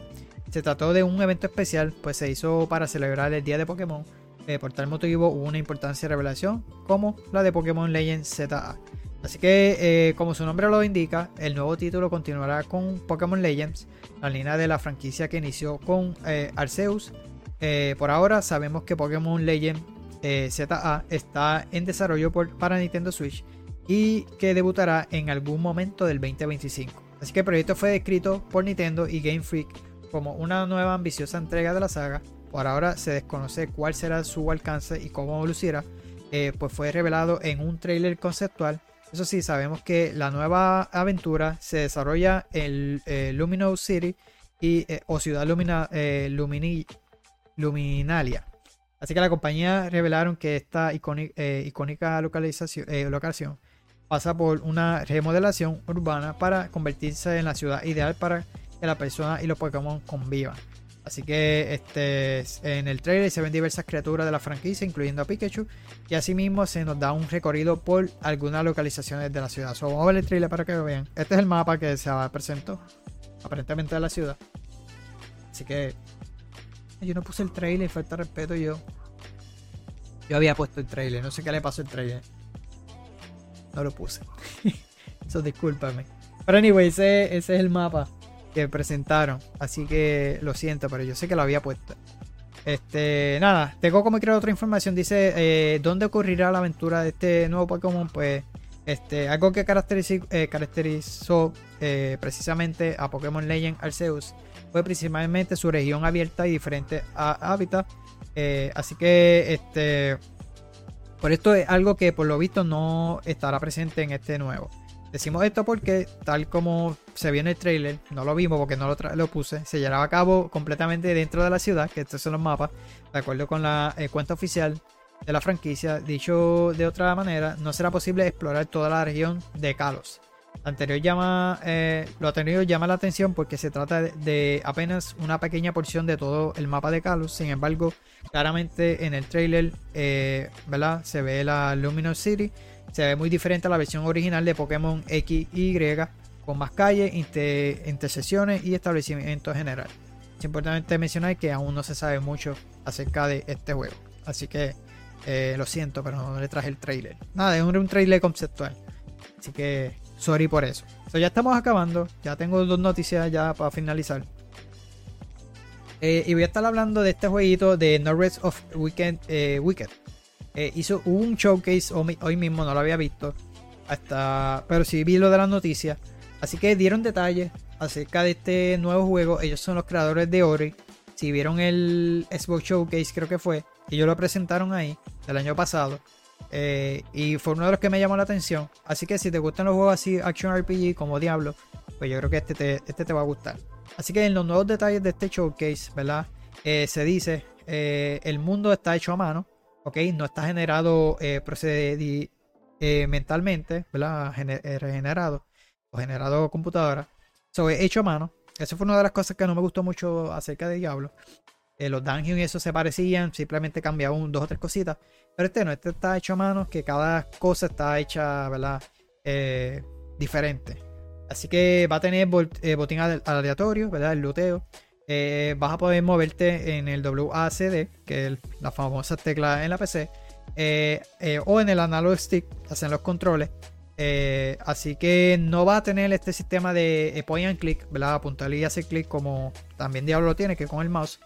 Se trató de un evento especial, pues se hizo para celebrar el Día de Pokémon. Eh, por tal motivo hubo una importante revelación como la de Pokémon Legends ZA. Así que, eh, como su nombre lo indica, el nuevo título continuará con Pokémon Legends, la línea de la franquicia que inició con eh, Arceus. por ahora sabemos que Pokémon Legends ZA está en desarrollo para Nintendo Switch y que debutará en algún momento del 2025. Así que el proyecto fue descrito por Nintendo y Game Freak como una nueva ambiciosa entrega de la saga. Por ahora se desconoce cuál será su alcance y cómo lucirá, eh, pues fue revelado en un trailer conceptual. Eso sí, sabemos que la nueva aventura se desarrolla en eh, Luminous City y, eh, o Ciudad Lumina, Luminalia. Así que la compañía revelaron que esta icónica localización, pasa por una remodelación urbana para convertirse en la ciudad ideal para que la persona y los Pokémon convivan. Así que este, en el trailer se ven diversas criaturas de la franquicia, incluyendo a Pikachu, y asimismo se nos da un recorrido por algunas localizaciones de la ciudad. vamos a ver el trailer para que lo vean. Este es el mapa que se presentó, aparentemente de la ciudad. Así que yo no puse el trailer, falta respeto yo. Yo había puesto el trailer, no sé qué le pasó al trailer. No lo puse. Eso discúlpame. Pero anyway, ese, es el mapa que presentaron. Así que lo siento, pero yo sé que lo había puesto. Este, nada, tengo como crear otra información. Dice, eh, ¿dónde ocurrirá la aventura de este nuevo Pokémon? Pues, este, algo que eh, caracterizó, eh, precisamente a Pokémon Legend Arceus fue principalmente su región abierta y diferente a hábitat. así que, este, por esto es algo que por lo visto no estará presente en este nuevo. Decimos esto porque tal como se vio en el trailer, no lo vimos porque no lo, puse, se llevará a cabo completamente dentro de la ciudad, que estos son los mapas, de acuerdo con la eh, cuenta oficial de la franquicia. Dicho de otra manera, no será posible explorar toda la región de Kalos. Anterior llama, eh, lo anterior llama la atención porque se trata de, apenas una pequeña porción de todo el mapa de Kalos. Sin embargo, claramente en el trailer eh, ¿verdad? se ve la Luminous City. Se ve muy diferente a la versión original de Pokémon X y con más calles, intersecciones y establecimientos en general. Es importante mencionar que aún no se sabe mucho acerca de este juego. Así que eh, lo siento, pero no le traje el trailer. Nada, es un trailer conceptual. Así que Sorry por eso. ya estamos acabando. Ya tengo dos noticias ya para finalizar. Eh, y voy a estar hablando de este jueguito de Norwest of Weekend, eh. Eh, hizo un showcase hoy, mismo, no lo había visto. Hasta, pero sí vi lo de las noticias. Así que dieron detalles acerca de este nuevo juego. Ellos son los creadores de Ori. Si vieron el Xbox Showcase, creo que fue, ellos lo presentaron ahí, el año pasado. Eh, y fue uno de los que me llamó la atención. Así que si te gustan los juegos así, Action RPG como Diablo, pues yo creo que este te, este te va a gustar. Así que en los nuevos detalles de este showcase, ¿verdad? Eh, se dice, el mundo está hecho a mano, ¿ok? No está generado mentalmente, ¿verdad? regenerado o generado computadora. So, hecho a mano. Eso fue una de las cosas que no me gustó mucho acerca de Diablo. Eh, los dungeons y eso se parecían, simplemente cambiaban dos o tres cositas. Pero este no, este está hecho a mano, que cada cosa está hecha, ¿verdad? Eh, diferente. Así que va a tener eh, botín aleatorio, ¿verdad? El luteo. Vas a poder moverte en el WACD, que es la famosa tecla en la PC. o en el analog stick, hacen los controles. así que no va a tener este sistema de point and click, ¿verdad? Apuntar y hacer clic como también Diablo lo tiene, que con el mouse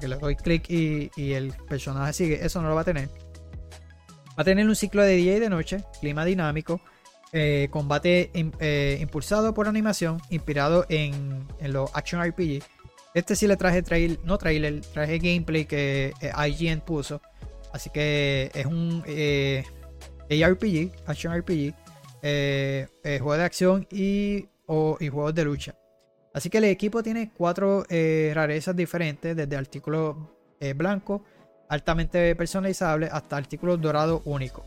que le doy clic y, el personaje sigue, eso no lo va a tener. Va a tener un ciclo de día y de noche, clima dinámico, eh, combate eh, impulsado por animación, inspirado en, los Action RPG. Este sí le traje trailer, no trailer, traje gameplay que eh, IGN puso. Así que es un ARPG, Action RPG, juego de acción y, y juegos de lucha. Así que el equipo tiene cuatro eh, rarezas diferentes, desde artículos eh, blancos, altamente personalizables, hasta artículos dorados únicos.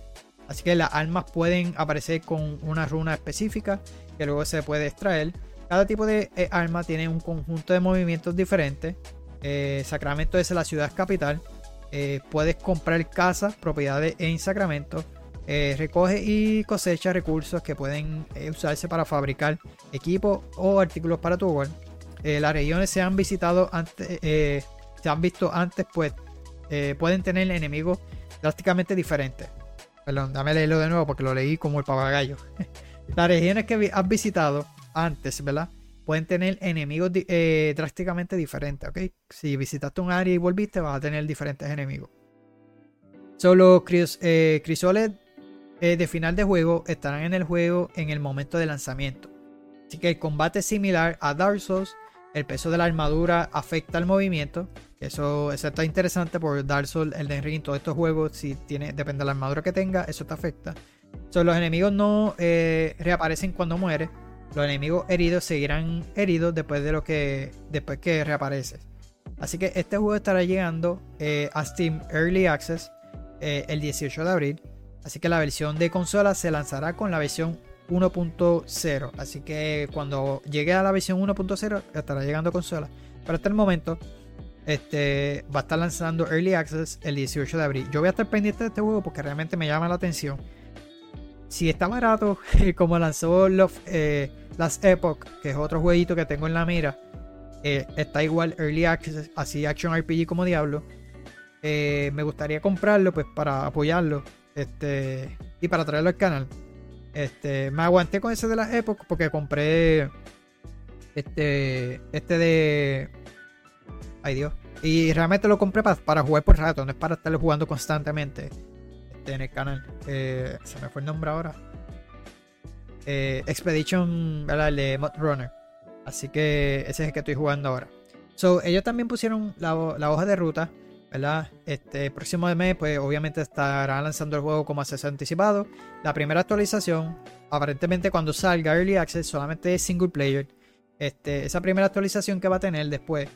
Así que las armas pueden aparecer con una runa específica que luego se puede extraer. Cada tipo de eh, arma tiene un conjunto de movimientos diferentes. Sacramento es la ciudad capital. puedes comprar casas, propiedades en Sacramento. eh, recoge y cosecha recursos que pueden eh, usarse para fabricar equipos o artículos para tu hogar. Eh, las regiones se han visitado antes, se han visto antes, pues pueden tener enemigos drásticamente diferentes. Perdón, dame leerlo de nuevo porque lo leí como el papagayo. las regiones que has visitado antes, ¿verdad? Pueden tener enemigos drásticamente diferentes, ¿ok? Si visitaste un área y volviste, vas a tener diferentes enemigos. Solo crisoles eh, de final de juego estarán en el juego en el momento de lanzamiento. Así que el combate es similar a Dark Souls. El peso de la armadura afecta al movimiento. Eso, está interesante por Dark Souls, el Ring, todos estos juegos, si tiene, depende de la armadura que tenga, eso te afecta. los enemigos no eh, reaparecen cuando mueres. Los enemigos heridos seguirán heridos después de lo que. después que reapareces. Así que este juego estará llegando eh, a Steam Early Access el 18 de abril. Así que la versión de consola se lanzará con la versión 1.0. Así que cuando llegue a la versión 1.0 estará llegando consola. Pero hasta el momento este, va a estar lanzando Early Access el 18 de abril. Yo voy a estar pendiente de este juego porque realmente me llama la atención. Si está barato, como lanzó Love, eh, Last Epoch, que es otro jueguito que tengo en la mira, eh, está igual Early Access, así Action RPG como Diablo. Eh, me gustaría comprarlo pues para apoyarlo este, y para traerlo al canal. Este, me aguanté con ese de las épocas porque compré este, este de. Ay Dios. Y realmente lo compré para, jugar por rato, no es para estarlo jugando constantemente este, en el canal. Eh, se me fue el nombre ahora. Eh, Expedition, ¿verdad? El de Mod Runner. Así que ese es el que estoy jugando ahora. So, ellos también pusieron la hoja de ruta ¿verdad? Este próximo mes, pues obviamente estará lanzando el juego como acceso anticipado. La primera actualización, aparentemente cuando salga Early Access, solamente es single player. Este, esa primera actualización que va a tener después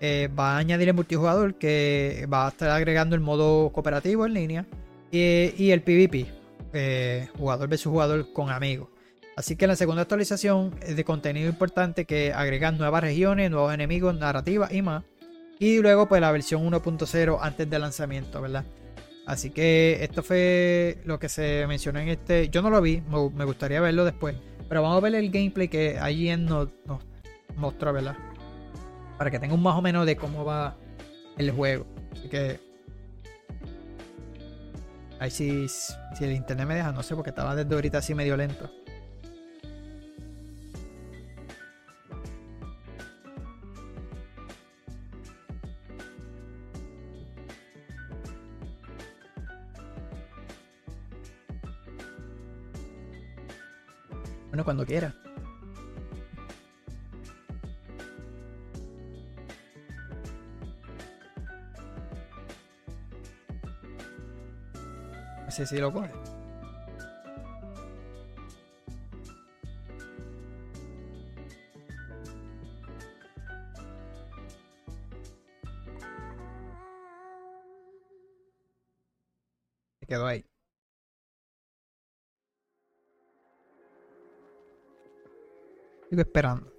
eh, va a añadir el multijugador que va a estar agregando el modo cooperativo en línea y, el PvP, eh, jugador versus jugador con amigos. Así que la segunda actualización es de contenido importante que agregan nuevas regiones, nuevos enemigos, narrativas y más. Y luego pues la versión 1.0 antes del lanzamiento, ¿verdad? Así que esto fue lo que se mencionó en este. Yo no lo vi, me gustaría verlo después. Pero vamos a ver el gameplay que allí nos, nos mostró, ¿verdad? Para que tenga un más o menos de cómo va el juego. Así que. Ahí si, si el internet me deja, no sé, porque estaba desde ahorita así medio lento. Bueno, cuando quiera. Sí, sí lo coge. Quedó ahí. Sigo esperando.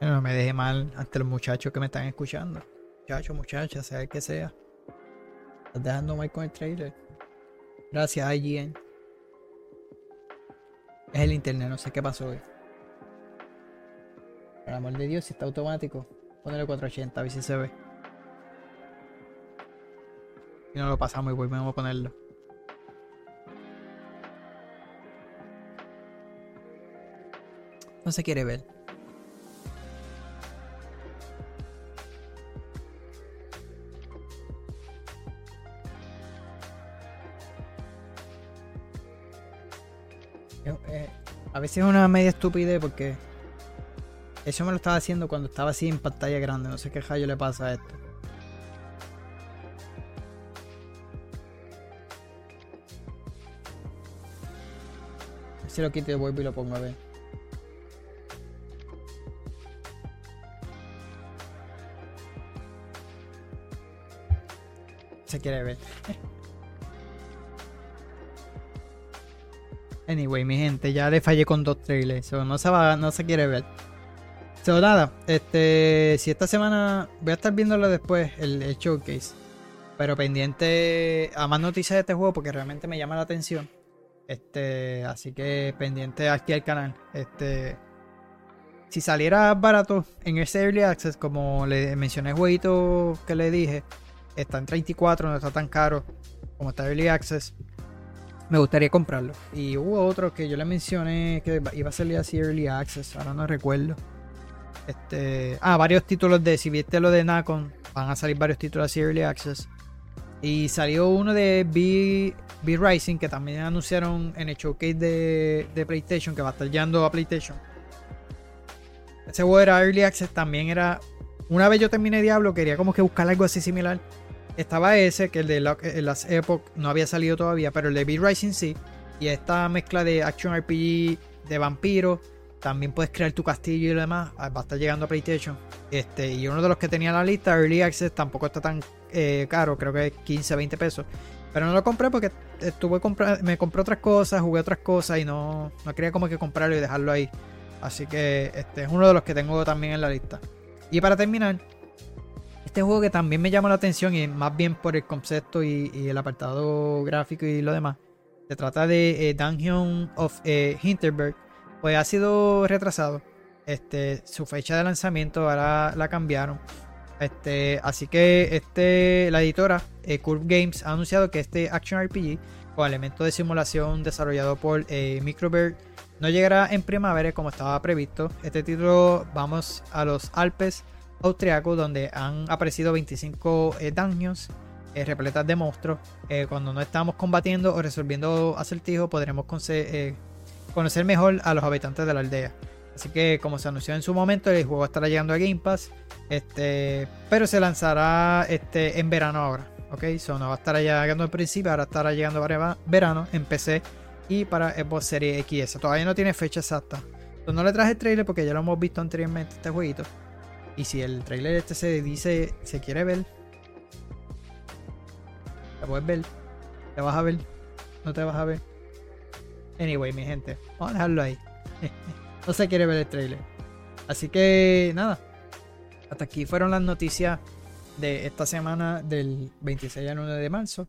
no me deje mal ante los muchachos que me están escuchando. Muchachos, muchachas, sea el que sea. Estás dejando mal con el trailer. Gracias, IGN. Es el internet, no sé qué pasó hoy. Por amor de Dios, si está automático, ponele 480 a ver si se ve. Si no lo pasamos y volvemos a ponerlo. No se quiere ver. Eh, a veces es una media estupidez porque eso me lo estaba haciendo cuando estaba así en pantalla grande. No sé qué rayo le pasa a esto. Si lo quito y vuelvo y lo pongo a ver. Ver. Anyway, mi gente, ya le fallé con dos trailers. no se va, no se quiere ver. So, nada, este, si esta semana voy a estar viéndolo después, el, showcase. Pero pendiente a más noticias de este juego porque realmente me llama la atención. Este, así que pendiente aquí al canal. Este, si saliera barato en ese Early Access, como le mencioné jueguito que le dije, está en 34, no está tan caro como está Early Access. Me gustaría comprarlo. Y hubo otro que yo le mencioné que iba a salir así Early Access, ahora no recuerdo. Este, ah, varios títulos de, si viste lo de Nacon, van a salir varios títulos así Early Access. Y salió uno de B, B Rising que también anunciaron en el showcase de, de PlayStation, que va a estar llegando a PlayStation. Ese juego era Early Access, también era. Una vez yo terminé Diablo, quería como que buscar algo así similar. Estaba ese, que el de las Epoch no había salido todavía, pero el de Beat Rising sí. Y esta mezcla de Action RPG de vampiro. También puedes crear tu castillo y lo demás. Ah, va a estar llegando a PlayStation. Este, y uno de los que tenía en la lista, Early Access, tampoco está tan eh, caro. Creo que es 15, 20 pesos. Pero no lo compré porque estuve me compré otras cosas, jugué otras cosas y no, no quería como que comprarlo y dejarlo ahí. Así que este es uno de los que tengo también en la lista. Y para terminar, este juego que también me llama la atención y más bien por el concepto y, el apartado gráfico y lo demás. Se trata de eh, Dungeon of eh, Hinterberg. Pues ha sido retrasado. Este, su fecha de lanzamiento ahora la cambiaron. Este, así que este, la editora eh, Curve Games ha anunciado que este Action RPG con elementos de simulación desarrollado por eh, Microbird no llegará en primavera como estaba previsto. Este título vamos a los Alpes austriacos donde han aparecido 25 eh, daños eh, repletas de monstruos. Eh, cuando no estamos combatiendo o resolviendo acertijos podremos conocer mejor a los habitantes de la aldea. Así que como se anunció en su momento, el juego estará llegando a Game Pass. Este, pero se lanzará este, en verano ahora. Ok, so no va a estar llegando al principio, ahora estará llegando para verano en PC y para Xbox Series XS. Todavía no tiene fecha exacta. no le traje el trailer porque ya lo hemos visto anteriormente este jueguito. Y si el trailer este se dice, se quiere ver, te puedes ver, te vas a ver, no te vas a ver. Anyway, mi gente, vamos a dejarlo ahí. no se quiere ver el trailer. Así que nada, hasta aquí fueron las noticias de esta semana del 26 al 1 de marzo.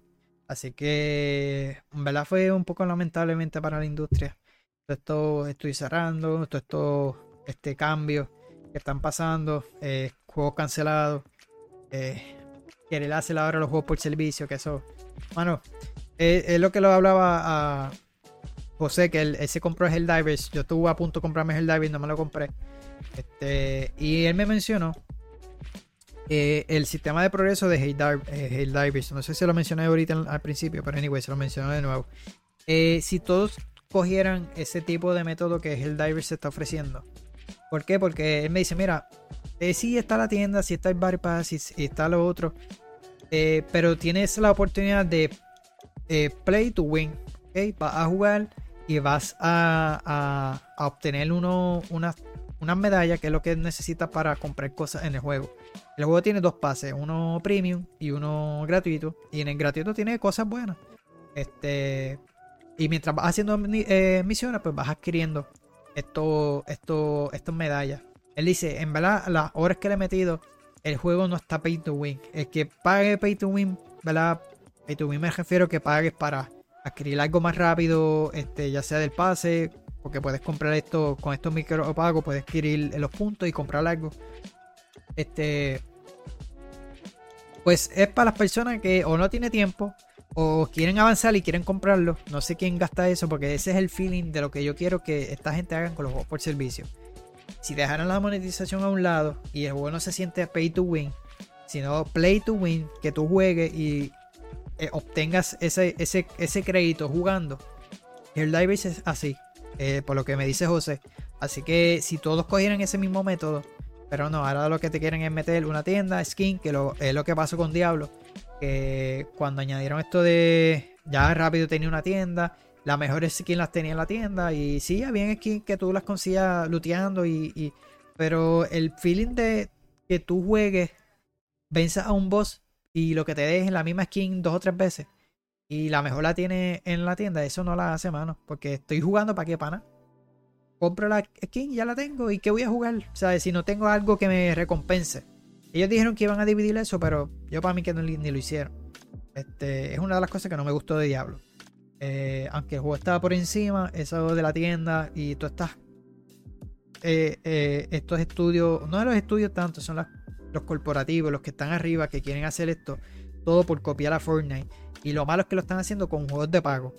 Así que, en verdad, fue un poco lamentablemente para la industria. Todo esto estoy cerrando, todo esto, este cambio que están pasando, eh, juegos cancelados, eh, querer hacer ahora los juegos por servicio, que eso, bueno, es lo que lo hablaba a José, que él, se compró el Helldivers, yo estuve a punto de comprarme el Helldivers, no me lo compré. Este, y él me mencionó eh, el sistema de progreso de Helldivers, no sé si lo mencioné ahorita al principio, pero anyway, se lo menciono de nuevo. Eh, si todos cogieran ese tipo de método que Helldivers se está ofreciendo. ¿Por qué? Porque él me dice, mira, eh, sí está la tienda, sí está el bypass, sí, está lo otro, pero tienes la oportunidad de play to win, ¿okay? Vas a jugar y vas a, obtener uno, unas una medallas, que es lo que necesitas para comprar cosas en el juego. El juego tiene dos pases, uno premium y uno gratuito. Y en el gratuito tiene cosas buenas. Este. Y mientras vas haciendo eh, misiones, pues vas adquiriendo estos esto, estas medallas. Él dice, en verdad, las horas que le he metido, el juego no está pay to win. El que pague pay to win, ¿verdad? Pay to win me refiero que pagues para adquirir algo más rápido, este, ya sea del pase, porque puedes comprar esto con estos micropagos, puedes adquirir los puntos y comprar algo. Este, pues es para las personas que o no tienen tiempo o quieren avanzar y quieren comprarlo. No sé quién gasta eso porque ese es el feeling de lo que yo quiero que esta gente haga con los juegos por servicio. Si dejaran la monetización a un lado y el juego no se siente pay to win, sino play to win, que tú juegues y eh, obtengas ese, ese, ese crédito jugando. El Dive es así, eh, por lo que me dice José. Así que si todos cogieran ese mismo método, pero no, ahora lo que te quieren es meter una tienda, skin, que lo, es lo que pasó con Diablo. Que cuando añadieron esto de ya rápido tenía una tienda, las mejores skins las tenía en la tienda. Y sí, había skins que tú las consigas looteando. Y, pero el feeling de que tú juegues, venzas a un boss y lo que te dejen la misma skin dos o tres veces. Y la mejor la tiene en la tienda, eso no la hace, mano. Porque estoy jugando para qué pana compro la skin, ya la tengo. ¿Y qué voy a jugar? O sea, si no tengo algo que me recompense. Ellos dijeron que iban a dividir eso, pero yo para mí que no, ni lo hicieron. Este, es una de las cosas que no me gustó de Diablo. Eh, aunque el juego estaba por encima, eso de la tienda y tú estás. Eh, eh, estos estudios, no de los estudios tanto, son los corporativos, los que están arriba, que quieren hacer esto, todo por copiar a Fortnite. Y lo malo es que lo están haciendo con juegos de pago.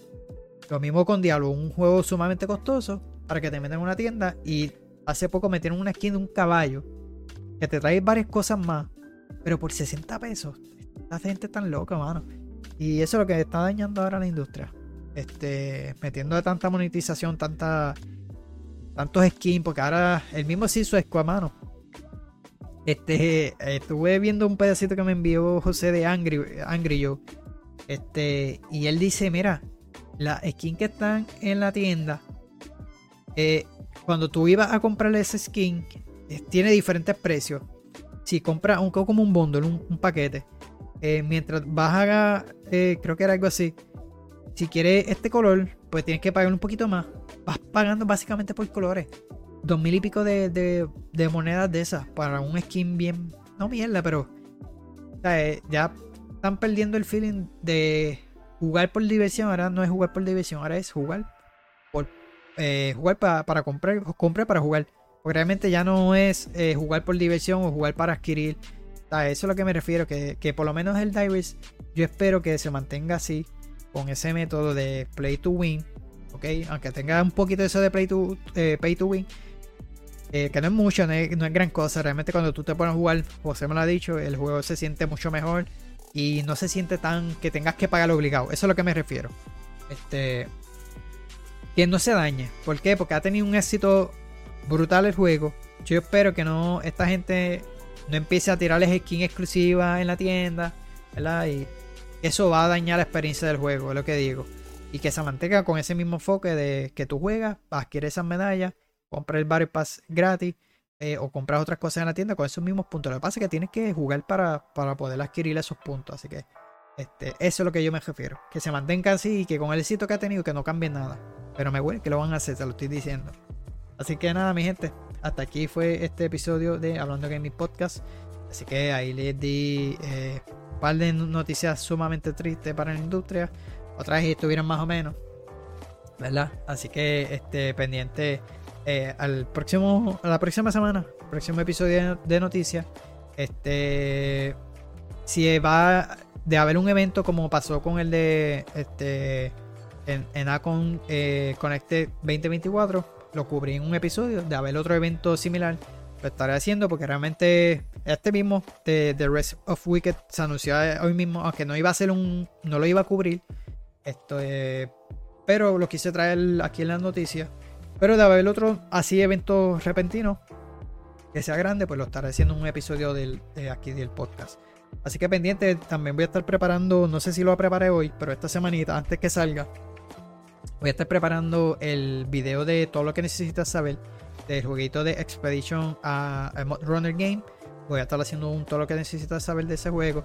Lo mismo con Diablo, un juego sumamente costoso para que te metan en una tienda. Y hace poco metieron una skin de un caballo que te trae varias cosas más, pero por 60 pesos. La gente tan loca, mano. Y eso es lo que está dañando ahora la industria. Este, metiendo tanta monetización, tanta, tantos skins, porque ahora el mismo se hizo a mano. Este, estuve viendo un pedacito que me envió José de Angry, Angry Joe. Este, y él dice, mira, las skins que están en la tienda, eh, cuando tú ibas a comprarle ese skin, tiene diferentes precios. Si compras un como un bundle, un, paquete, eh, mientras vas a, creo que era algo así, si quieres este color, pues tienes que pagar un poquito más. Vas pagando básicamente por colores. Dos mil y pico de, de, monedas de esas para un skin bien. No mierda, pero. Eh, ya están perdiendo el feeling de jugar por diversión. Ahora no es jugar por diversión, ahora es jugar por eh, jugar para comprar, comprar para jugar. Porque realmente ya no es eh, jugar por diversión o jugar para adquirir. eso es a lo que me refiero. Que, que por lo menos el Divers, yo espero que se mantenga así con ese método de play to win, ¿ok? Aunque tenga un poquito eso de play to, eh, pay to win, eh, que no es mucho, no es, gran cosa. Realmente cuando tú te pones a jugar, José me lo ha dicho, el juego se siente mucho mejor y no se siente tan que tengas que pagar obligado. Eso es a lo que me refiero. Este, que no se dañe. ¿Por qué? Porque ha tenido un éxito brutal el juego. Yo espero que no esta gente no empiece a tirarles skin exclusiva en la tienda. Y eso va a dañar la experiencia del juego, es lo que digo. Y que se mantenga con ese mismo enfoque de que tú juegas, adquieres esas medallas, compras el Battle Pass gratis eh, o compras otras cosas en la tienda con esos mismos puntos. Lo que pasa es que tienes que jugar para, poder adquirir esos puntos. Así que este, eso es lo que yo me refiero. Que se mantenga así y que con el éxito que ha tenido que no cambie nada. Pero me huele que lo van a hacer, te lo estoy diciendo. Así que nada, mi gente. Hasta aquí fue este episodio de Hablando Gaming Podcast. Así que ahí les di eh, par de noticias sumamente tristes para la industria. Otras estuvieron más o menos. ¿Verdad? Así que este pendiente eh, al próximo, a la próxima semana, próximo episodio de, noticias. Este si va de haber un evento como pasó con el de este en, en Acon eh, Connected 2024, lo cubrí en un episodio. De haber otro evento similar, lo estaré haciendo porque realmente este mismo de The Rest of Wicked se anunció hoy mismo, aunque no iba a ser un, no lo iba a cubrir. Esto, pero lo quise traer aquí en las noticias. Pero de haber otro así evento repentino que sea grande, pues lo estaré haciendo en un episodio de aquí del podcast. Así que pendiente, también voy a estar preparando, no sé si lo preparé hoy, pero esta semanita, antes que salga, voy a estar preparando el video de todo lo que necesitas saber del jueguito de Expedition a, Runner Game. Voy a estar haciendo todo lo que necesitas saber de ese juego.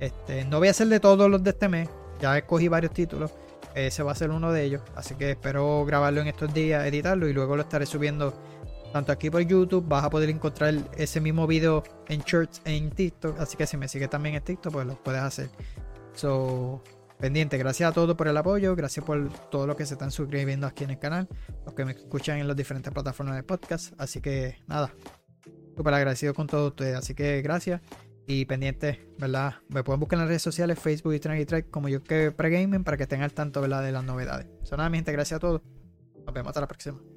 Este, no voy a hacer de todos los de este mes. Ya escogí varios títulos. Ese va a ser uno de ellos. Así que espero grabarlo en estos días, editarlo y luego lo estaré subiendo tanto aquí por YouTube. Vas a poder encontrar ese mismo video en Shorts en TikTok. Así que si me sigues también en TikTok, pues lo puedes hacer. So, pendiente. Gracias a todos por el apoyo, gracias por todo lo que se están suscribiendo aquí en el canal, los que me escuchan en las diferentes plataformas de podcast. Así que nada, súper agradecido con todos ustedes. Así que gracias y pendiente, ¿verdad? Me pueden buscar en las redes sociales, Facebook y Track como yo que Pregaming para que estén al tanto, ¿verdad? De las novedades. Eso nada, mi gente, gracias a todos. Nos vemos hasta la próxima.